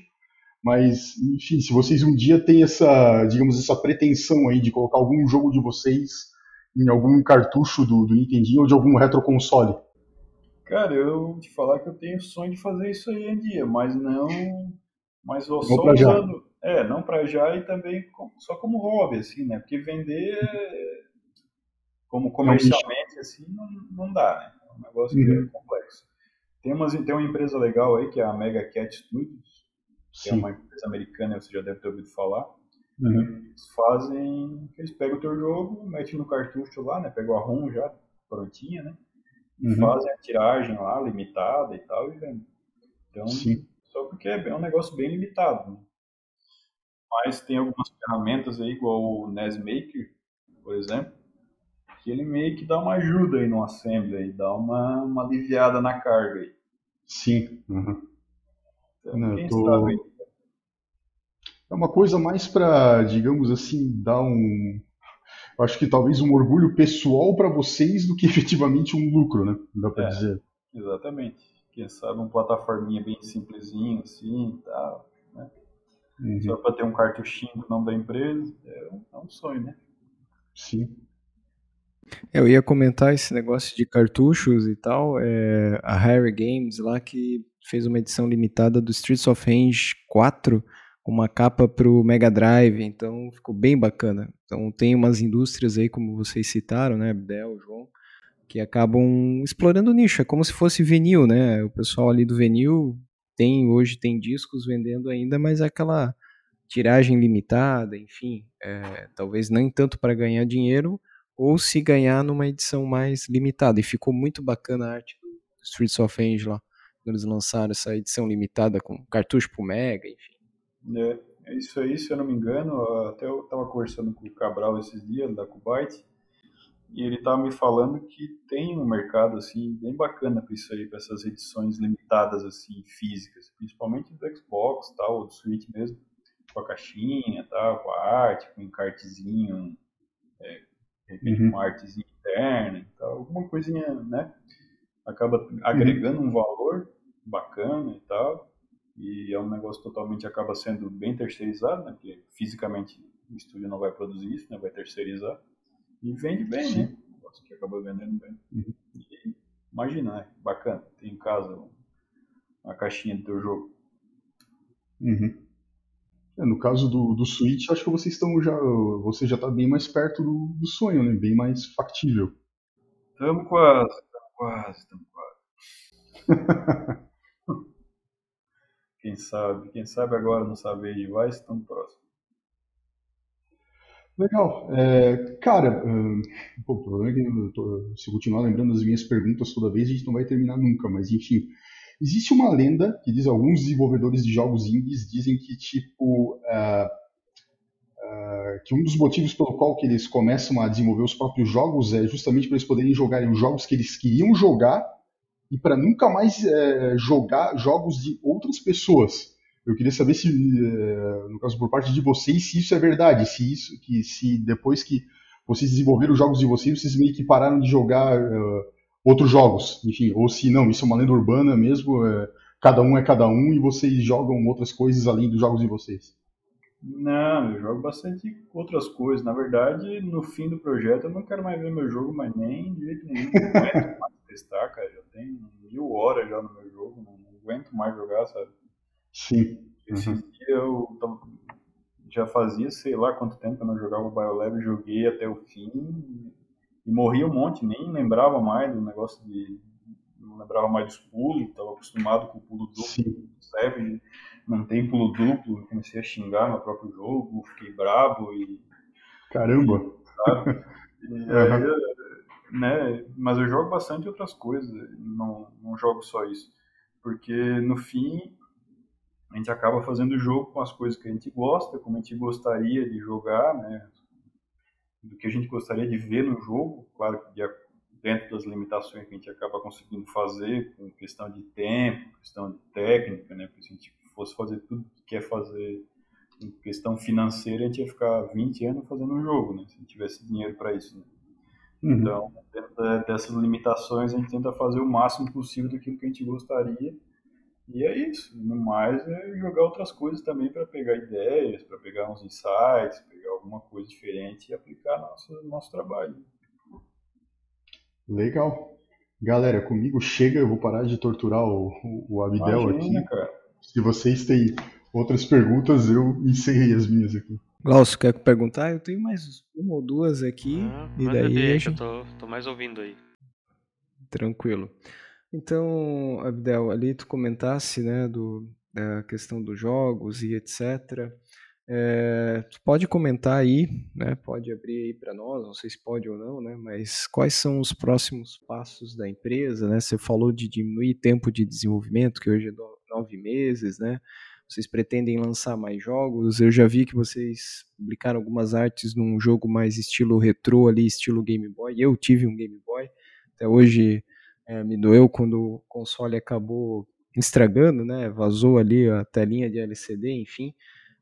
mas, enfim, se vocês um dia têm essa, digamos, essa pretensão aí de colocar algum jogo de vocês em algum cartucho do, do Nintendinho ou de algum retroconsole? Cara, eu te falar que eu tenho sonho de fazer isso aí em dia, mas não. Mas só não usando. É, não para já e também só como hobby, assim, né? Porque vender como comercialmente, assim, não, não dá, né? É um negócio uhum. que é uhum. complexo. Tem, umas, tem uma empresa legal aí, que é a Mega Cat Studios, que é Sim. é uma empresa americana, você já deve ter ouvido falar. Uhum. Eles fazem. Eles pegam o teu jogo, metem no cartucho lá, né? Pegam a ROM já prontinha, né? Uhum. Fazem a tiragem lá, limitada e tal, e vendem. Então, Sim. só porque é um negócio bem limitado. Né? Mas tem algumas ferramentas aí, igual o NES Maker, por exemplo, que ele meio que dá uma ajuda aí no assembly, aí, dá uma, uma aliviada na carga aí. Sim. Uhum. Então, Não, quem tô... sabe é uma coisa mais para, digamos assim, dar um. Eu acho que talvez um orgulho pessoal para vocês do que efetivamente um lucro, né? Dá para é, dizer. Exatamente. Quem sabe uma plataforminha bem simplesinha assim e tal. Né? Uhum. Só para ter um cartuchinho com o nome da empresa. É um, é um sonho, né? Sim. Eu ia comentar esse negócio de cartuchos e tal. É, a Harry Games lá que fez uma edição limitada do Streets of Rage 4 uma capa para o Mega Drive, então ficou bem bacana. Então tem umas indústrias aí, como vocês citaram, né, Abdel, João, que acabam explorando o nicho, é como se fosse vinil, né? O pessoal ali do vinil tem hoje tem discos vendendo ainda, mas é aquela tiragem limitada, enfim, é, talvez nem tanto para ganhar dinheiro, ou se ganhar numa edição mais limitada. E ficou muito bacana a arte do Streets of Rage lá, quando eles lançaram essa edição limitada com cartucho pro Mega, enfim. É, é isso aí, se eu não me engano, até eu estava conversando com o Cabral esses dias, da Kubyte, e ele estava me falando que tem um mercado assim bem bacana para isso aí, para essas edições limitadas assim físicas, principalmente do Xbox, tal, ou do Switch mesmo, com a caixinha, tal, com a arte, com um encartezinho, é, de repente uhum. uma artezinha interna, tal, alguma coisinha, né? Acaba agregando uhum. um valor bacana e tal e é um negócio totalmente acaba sendo bem terceirizado, né? Porque fisicamente o estúdio não vai produzir isso, né? Vai terceirizar e vende bem, Sim. né? Negócio que acaba vendendo bem. Uhum. E, imagina, né? Bacana, tem em casa uma caixinha do teu jogo. Uhum. É, no caso do, do Switch, acho que vocês estão já, você já está bem mais perto do, do, sonho, né? Bem mais factível. Estamos quase, estamos quase, estamos quase. Quem sabe? Quem sabe agora não saber e vai estão próximo. Legal. É, cara, um, pô, o problema é que eu tô, se eu continuar lembrando as minhas perguntas toda vez, a gente não vai terminar nunca, mas enfim. Existe uma lenda que diz alguns desenvolvedores de jogos indies dizem que tipo uh, uh, que um dos motivos pelo qual que eles começam a desenvolver os próprios jogos é justamente para eles poderem jogarem os jogos que eles queriam jogar e para nunca mais é, jogar jogos de outras pessoas. Eu queria saber se, é, no caso por parte de vocês, se isso é verdade, se isso, que se depois que vocês desenvolveram os jogos de vocês, vocês meio que pararam de jogar uh, outros jogos, enfim, ou se não, isso é uma lenda urbana mesmo, é, cada um é cada um e vocês jogam outras coisas além dos jogos de vocês. Não, eu jogo bastante outras coisas. Na verdade, no fim do projeto, eu não quero mais ver meu jogo, mas nem de jeito nenhum. Não aguento mais testar, cara. Já tem mil horas já no meu jogo, não, não aguento mais jogar, sabe? Sim. Esse uhum. dia eu tava, já fazia, sei lá quanto tempo que eu não jogava o BioLab, joguei até o fim e morri um monte, nem lembrava mais do negócio de. Não lembrava mais dos pulos, tava acostumado com o pulo duplo. Sim. Seven, não tem pulo duplo, comecei a xingar meu próprio jogo, fiquei brabo e. Caramba! Sabe? E aí, né? Mas eu jogo bastante outras coisas, não, não jogo só isso. Porque no fim a gente acaba fazendo o jogo com as coisas que a gente gosta, como a gente gostaria de jogar, né? Do que a gente gostaria de ver no jogo, claro que dentro das limitações que a gente acaba conseguindo fazer, com questão de tempo, questão de técnica, né? Porque se a gente fosse fazer tudo que quer fazer em questão financeira, a gente ia ficar 20 anos fazendo um jogo, né? Se a gente tivesse dinheiro para isso, né? Uhum. Então, dentro dessas limitações, a gente tenta fazer o máximo possível daquilo que a gente gostaria. E é isso. No mais, é jogar outras coisas também para pegar ideias, para pegar uns insights, pegar alguma coisa diferente e aplicar no nosso, nosso trabalho. Legal. Galera, comigo chega, eu vou parar de torturar o, o Abdel Imagina, aqui. Cara. Se vocês têm outras perguntas, eu encerrei as minhas aqui. Glaucio, quer perguntar? Eu tenho mais uma ou duas aqui. Ah, e daí gente... eu tô, tô mais ouvindo aí. Tranquilo. Então, Abdel, ali tu comentasse, né, do, da questão dos jogos e etc. É, pode comentar aí, né? Pode abrir aí para nós, não sei se pode ou não, né? Mas quais são os próximos passos da empresa, né? Você falou de diminuir tempo de desenvolvimento, que hoje é nove meses, né? Vocês pretendem lançar mais jogos? Eu já vi que vocês publicaram algumas artes num jogo mais estilo retrô ali, estilo Game Boy. Eu tive um Game Boy, até hoje é, me doeu quando o console acabou estragando, né? Vazou ali a telinha de LCD, enfim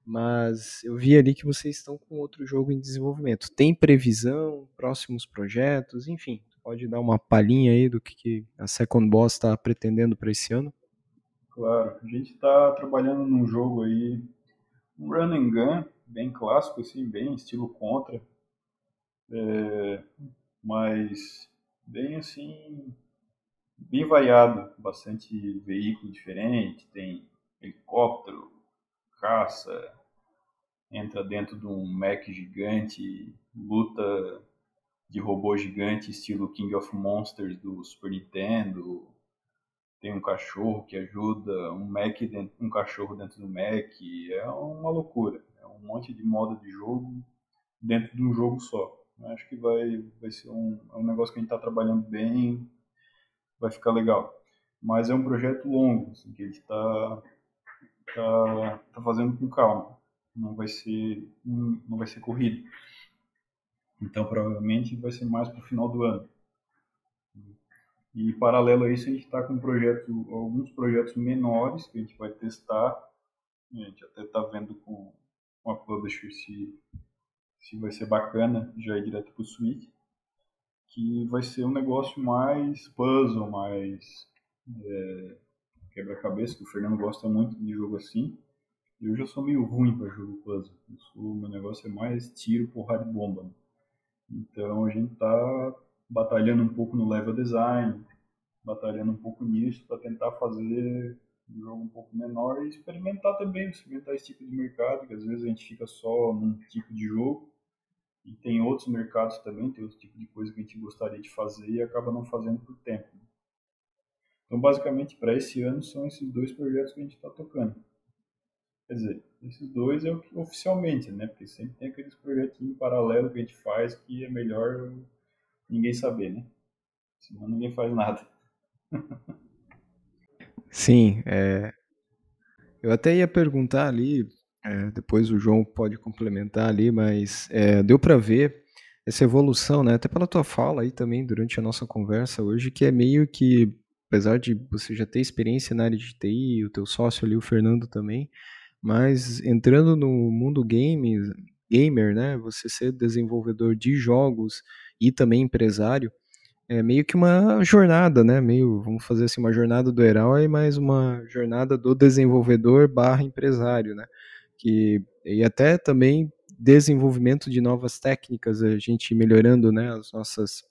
mas eu vi ali que vocês estão com outro jogo em desenvolvimento. Tem previsão, próximos projetos, enfim, pode dar uma palhinha aí do que, a Second Boss está pretendendo para esse ano? Claro, a gente está trabalhando num jogo aí, um run and gun, bem clássico, assim, bem estilo contra, é, mas bem assim, bem variado, bastante veículo diferente, tem helicóptero, caça, entra dentro de um mech gigante, luta de robô gigante estilo King of Monsters do Super Nintendo. Tem um cachorro que ajuda, um mech dentro, um cachorro dentro do mech. É uma loucura. É um monte de modo de jogo dentro de um jogo só. Eu acho que vai, vai ser um, é um negócio que a gente está trabalhando bem, vai ficar legal. Mas é um projeto longo, assim, que a gente está tá, tá fazendo com calma não vai ser não vai ser corrido. Então provavelmente vai ser mais para o final do ano. E paralelo a isso a gente está com projeto, alguns projetos menores que a gente vai testar. A gente até está vendo com, com a publisher se, se vai ser bacana já ir direto para o Switch. Que vai ser um negócio mais puzzle, mais é, quebra-cabeça, que o Fernando gosta muito de jogo assim. Eu já sou meio ruim para jogo puzzle. O meu negócio é mais tiro, porrada de bomba. Então a gente tá batalhando um pouco no level design, batalhando um pouco nisso para tentar fazer um jogo um pouco menor e experimentar também, experimentar esse tipo de mercado, que às vezes a gente fica só num tipo de jogo e tem outros mercados também, tem outro tipo de coisa que a gente gostaria de fazer e acaba não fazendo por tempo. Então, basicamente, para esse ano são esses dois projetos que a gente está tocando. Quer dizer, esses dois é o que oficialmente, né? Porque sempre tem aqueles projetinhos paralelos que a gente faz que é melhor ninguém saber, né? Senão ninguém faz nada. Sim, é... eu até ia perguntar ali, é, depois o João pode complementar ali, mas é, deu para ver essa evolução, né? Até pela tua fala aí também durante a nossa conversa hoje, que é meio que, apesar de você já ter experiência na área de TI, o teu sócio ali, o Fernando também, mas entrando no mundo game, gamer, né, você ser desenvolvedor de jogos e também empresário, é meio que uma jornada, né, meio, vamos fazer assim, uma jornada do herói, mas uma jornada do desenvolvedor barra empresário, né, que, e até também desenvolvimento de novas técnicas, a gente melhorando, né, as nossas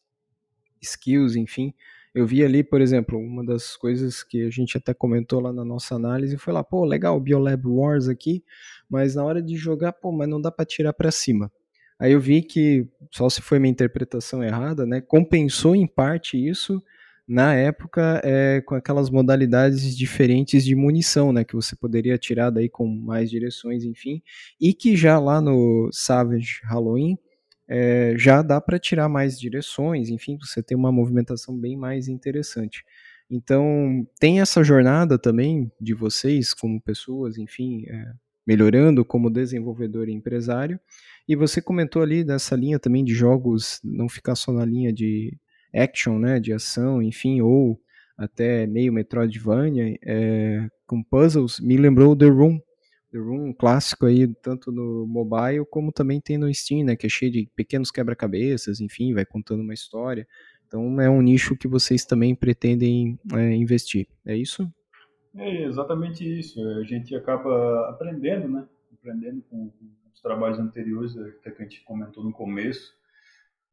skills, enfim, eu vi ali, por exemplo, uma das coisas que a gente até comentou lá na nossa análise foi lá, pô, legal, Biolab Wars aqui, mas na hora de jogar, pô, mas não dá para tirar para cima. Aí eu vi que, só se foi minha interpretação errada, né, compensou em parte isso na época é, com aquelas modalidades diferentes de munição, né, que você poderia atirar daí com mais direções, enfim, e que já lá no Savage Halloween é, já dá para tirar mais direções, enfim, você tem uma movimentação bem mais interessante. Então, tem essa jornada também de vocês como pessoas, enfim, é, melhorando como desenvolvedor e empresário. E você comentou ali dessa linha também de jogos, não ficar só na linha de action, né, de ação, enfim, ou até meio Metroidvania, é, com puzzles, me lembrou The Room, The Room, um clássico aí, tanto no mobile como também tem no Steam, né, que é cheio de pequenos quebra-cabeças, enfim, vai contando uma história. Então é um nicho que vocês também pretendem é, investir, é isso? É exatamente isso. A gente acaba aprendendo, né? Aprendendo com, com os trabalhos anteriores, até que a gente comentou no começo,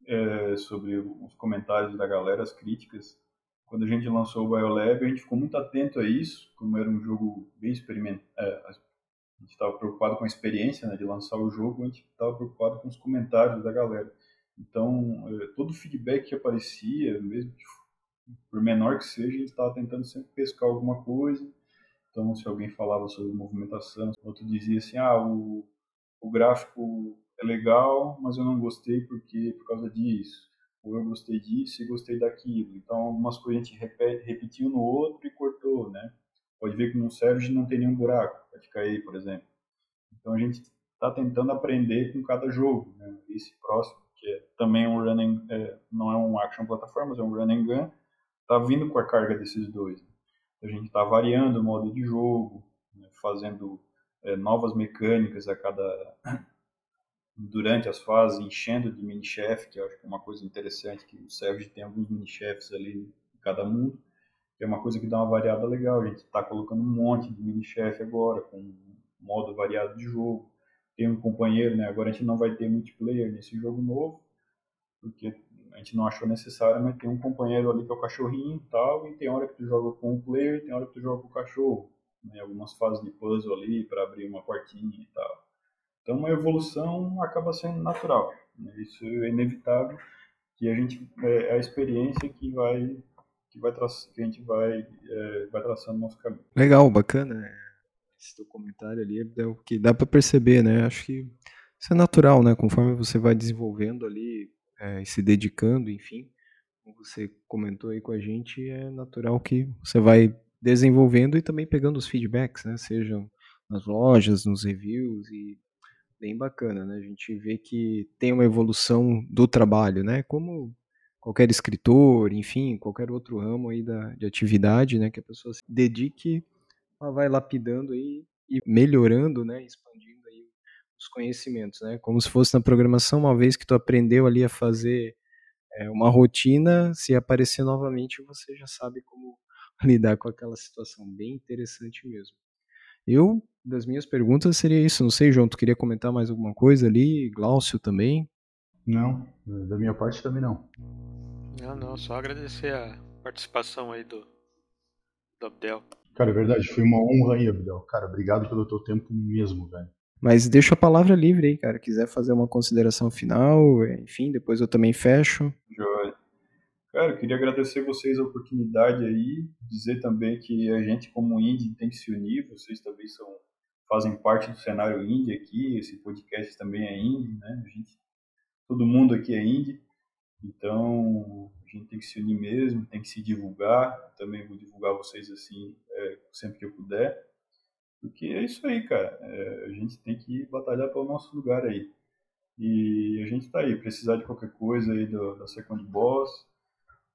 é, sobre os comentários da galera, as críticas. Quando a gente lançou o BioLab, a gente ficou muito atento a isso, como era um jogo bem experimental, é, a gente estava preocupado com a experiência né, de lançar o jogo, a gente estava preocupado com os comentários da galera. Então, eh, todo o feedback que aparecia, mesmo por menor que seja, a gente estava tentando sempre pescar alguma coisa. Então, se alguém falava sobre movimentação, outro dizia assim, ah, o, o gráfico é legal, mas eu não gostei porque por causa disso. Ou eu gostei disso e gostei daquilo. Então, algumas coisas a gente repete, repetiu no outro e cortou, né? Pode ver que no Serge não tem nenhum buraco, pode cair, por exemplo. Então, a gente está tentando aprender com cada jogo. Né? Esse próximo, que é também um running, é, não é um action plataforma, mas é um run and gun, está vindo com a carga desses dois. Né? A gente está variando o modo de jogo, né? fazendo é, novas mecânicas a cada durante as fases, enchendo de mini-chefe, que eu acho que é uma coisa interessante, que o Serge tem alguns mini-chefes ali em cada mundo, que é uma coisa que dá uma variada legal. A gente está colocando um monte de mini-chefe agora, com modo variado de jogo. Tem um companheiro, né? Agora a gente não vai ter multiplayer nesse jogo novo, porque a gente não achou necessário, mas tem um companheiro ali que é o cachorrinho e tal, e tem hora que tu joga com o player, tem hora que tu joga com o cachorro. Né? Algumas fases de puzzle ali para abrir uma portinha e tal. Então, uma evolução acaba sendo natural. Né? Isso é inevitável, que a gente é, é a experiência que vai que vai que a gente vai é, vai traçando nosso caminho. Legal, bacana. Esse teu comentário ali é o que dá para perceber, né? Acho que isso é natural, né? Conforme você vai desenvolvendo ali é, e se dedicando, enfim, como você comentou aí com a gente, é natural que você vai desenvolvendo e também pegando os feedbacks, né? Sejam nas lojas, nos reviews e bem bacana, né? A gente vê que tem uma evolução do trabalho, né? Como qualquer escritor, enfim, qualquer outro ramo aí da, de atividade, né? Que a pessoa se dedique, ela vai lapidando aí e melhorando, né? Expandindo aí os conhecimentos, né? Como se fosse na programação, uma vez que tu aprendeu ali a fazer é, uma rotina, se aparecer novamente, você já sabe como lidar com aquela situação. Bem interessante mesmo. Eu, das minhas perguntas, seria isso. Não sei, João, tu queria comentar mais alguma coisa ali? Glaucio também? Não, da minha parte também não. Não, não, só agradecer a participação aí do, do Abdel. Cara, é verdade, foi uma honra aí, Abdel. Cara, obrigado pelo teu tempo mesmo, velho. Mas deixa a palavra livre aí, cara. Quiser fazer uma consideração final, enfim, depois eu também fecho. Joia. Cara, eu queria agradecer vocês a oportunidade aí, dizer também que a gente como indie tem que se unir, vocês também são fazem parte do cenário indie aqui, esse podcast também é indie, né? A gente, todo mundo aqui é indie, então a gente tem que se unir mesmo, tem que se divulgar, também vou divulgar vocês assim é, sempre que eu puder, porque é isso aí, cara, é, a gente tem que batalhar pelo nosso lugar aí. E a gente está aí, precisar de qualquer coisa aí do, da Second Boss,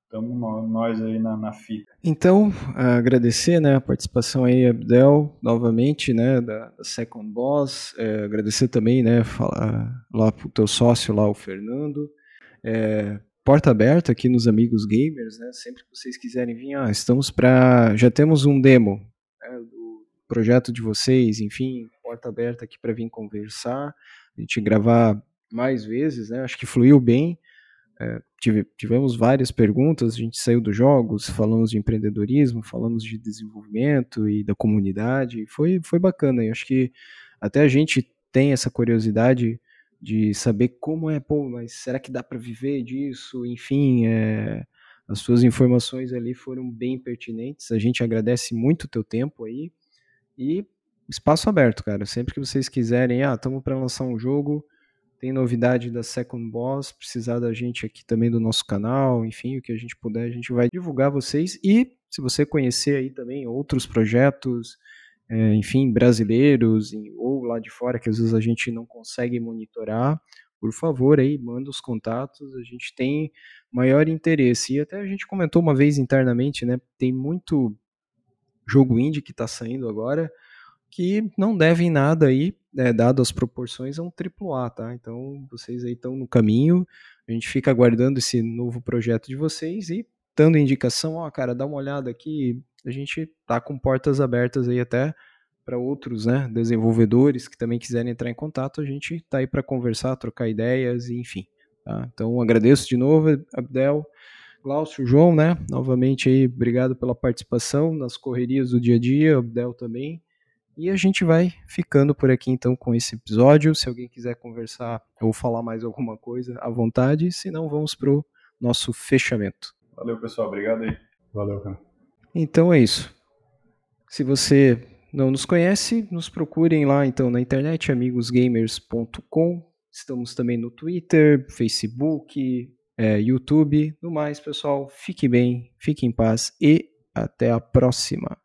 Estamos nós aí na, na fita. Então, agradecer né, a participação aí, Abdel, novamente, né, da, Second Boss. É, agradecer também, né, falar lá pro teu sócio lá, o Fernando. É, porta aberta aqui nos Amigos Gamers, né, sempre que vocês quiserem vir, ah, estamos para... Já temos um demo né, do projeto de vocês, enfim, porta aberta aqui para vir conversar, a gente gravar mais vezes, né, acho que fluiu bem. É, tive, tivemos várias perguntas, a gente saiu dos jogos, falamos de empreendedorismo, falamos de desenvolvimento e da comunidade, foi, foi bacana, eu acho que até a gente tem essa curiosidade de saber como é, pô, mas será que dá para viver disso? Enfim, é, as suas informações ali foram bem pertinentes, a gente agradece muito o teu tempo aí, e espaço aberto, cara, sempre que vocês quiserem, ah, estamos para lançar um jogo, tem novidade da Second Boss, precisar da gente aqui também do nosso canal, enfim, o que a gente puder, a gente vai divulgar vocês. E se você conhecer aí também outros projetos, é, enfim, brasileiros ou lá de fora, que às vezes a gente não consegue monitorar, por favor aí, manda os contatos, a gente tem maior interesse. E até a gente comentou uma vez internamente, né, tem muito jogo indie que está saindo agora, que não devem nada aí, né, dado as proporções, a um AAA, tá? Então vocês aí estão no caminho, a gente fica aguardando esse novo projeto de vocês e dando indicação, ó, cara, dá uma olhada aqui, a gente tá com portas abertas aí até para outros, né, desenvolvedores que também quiserem entrar em contato, a gente tá aí para conversar, trocar ideias, enfim. Tá? Então agradeço de novo, Abdel, Glaucio, João, né, novamente aí, obrigado pela participação nas correrias do dia a dia, Abdel também. E a gente vai ficando por aqui então com esse episódio. Se alguém quiser conversar ou falar mais alguma coisa, à vontade. Se não, vamos pro nosso fechamento. Valeu, pessoal. Obrigado aí. Valeu, cara. Então é isso. Se você não nos conhece, nos procurem lá então na internet, amigosgamers.com. Estamos também no Twitter, Facebook, é, YouTube. No mais, pessoal, fique bem, fique em paz e até a próxima.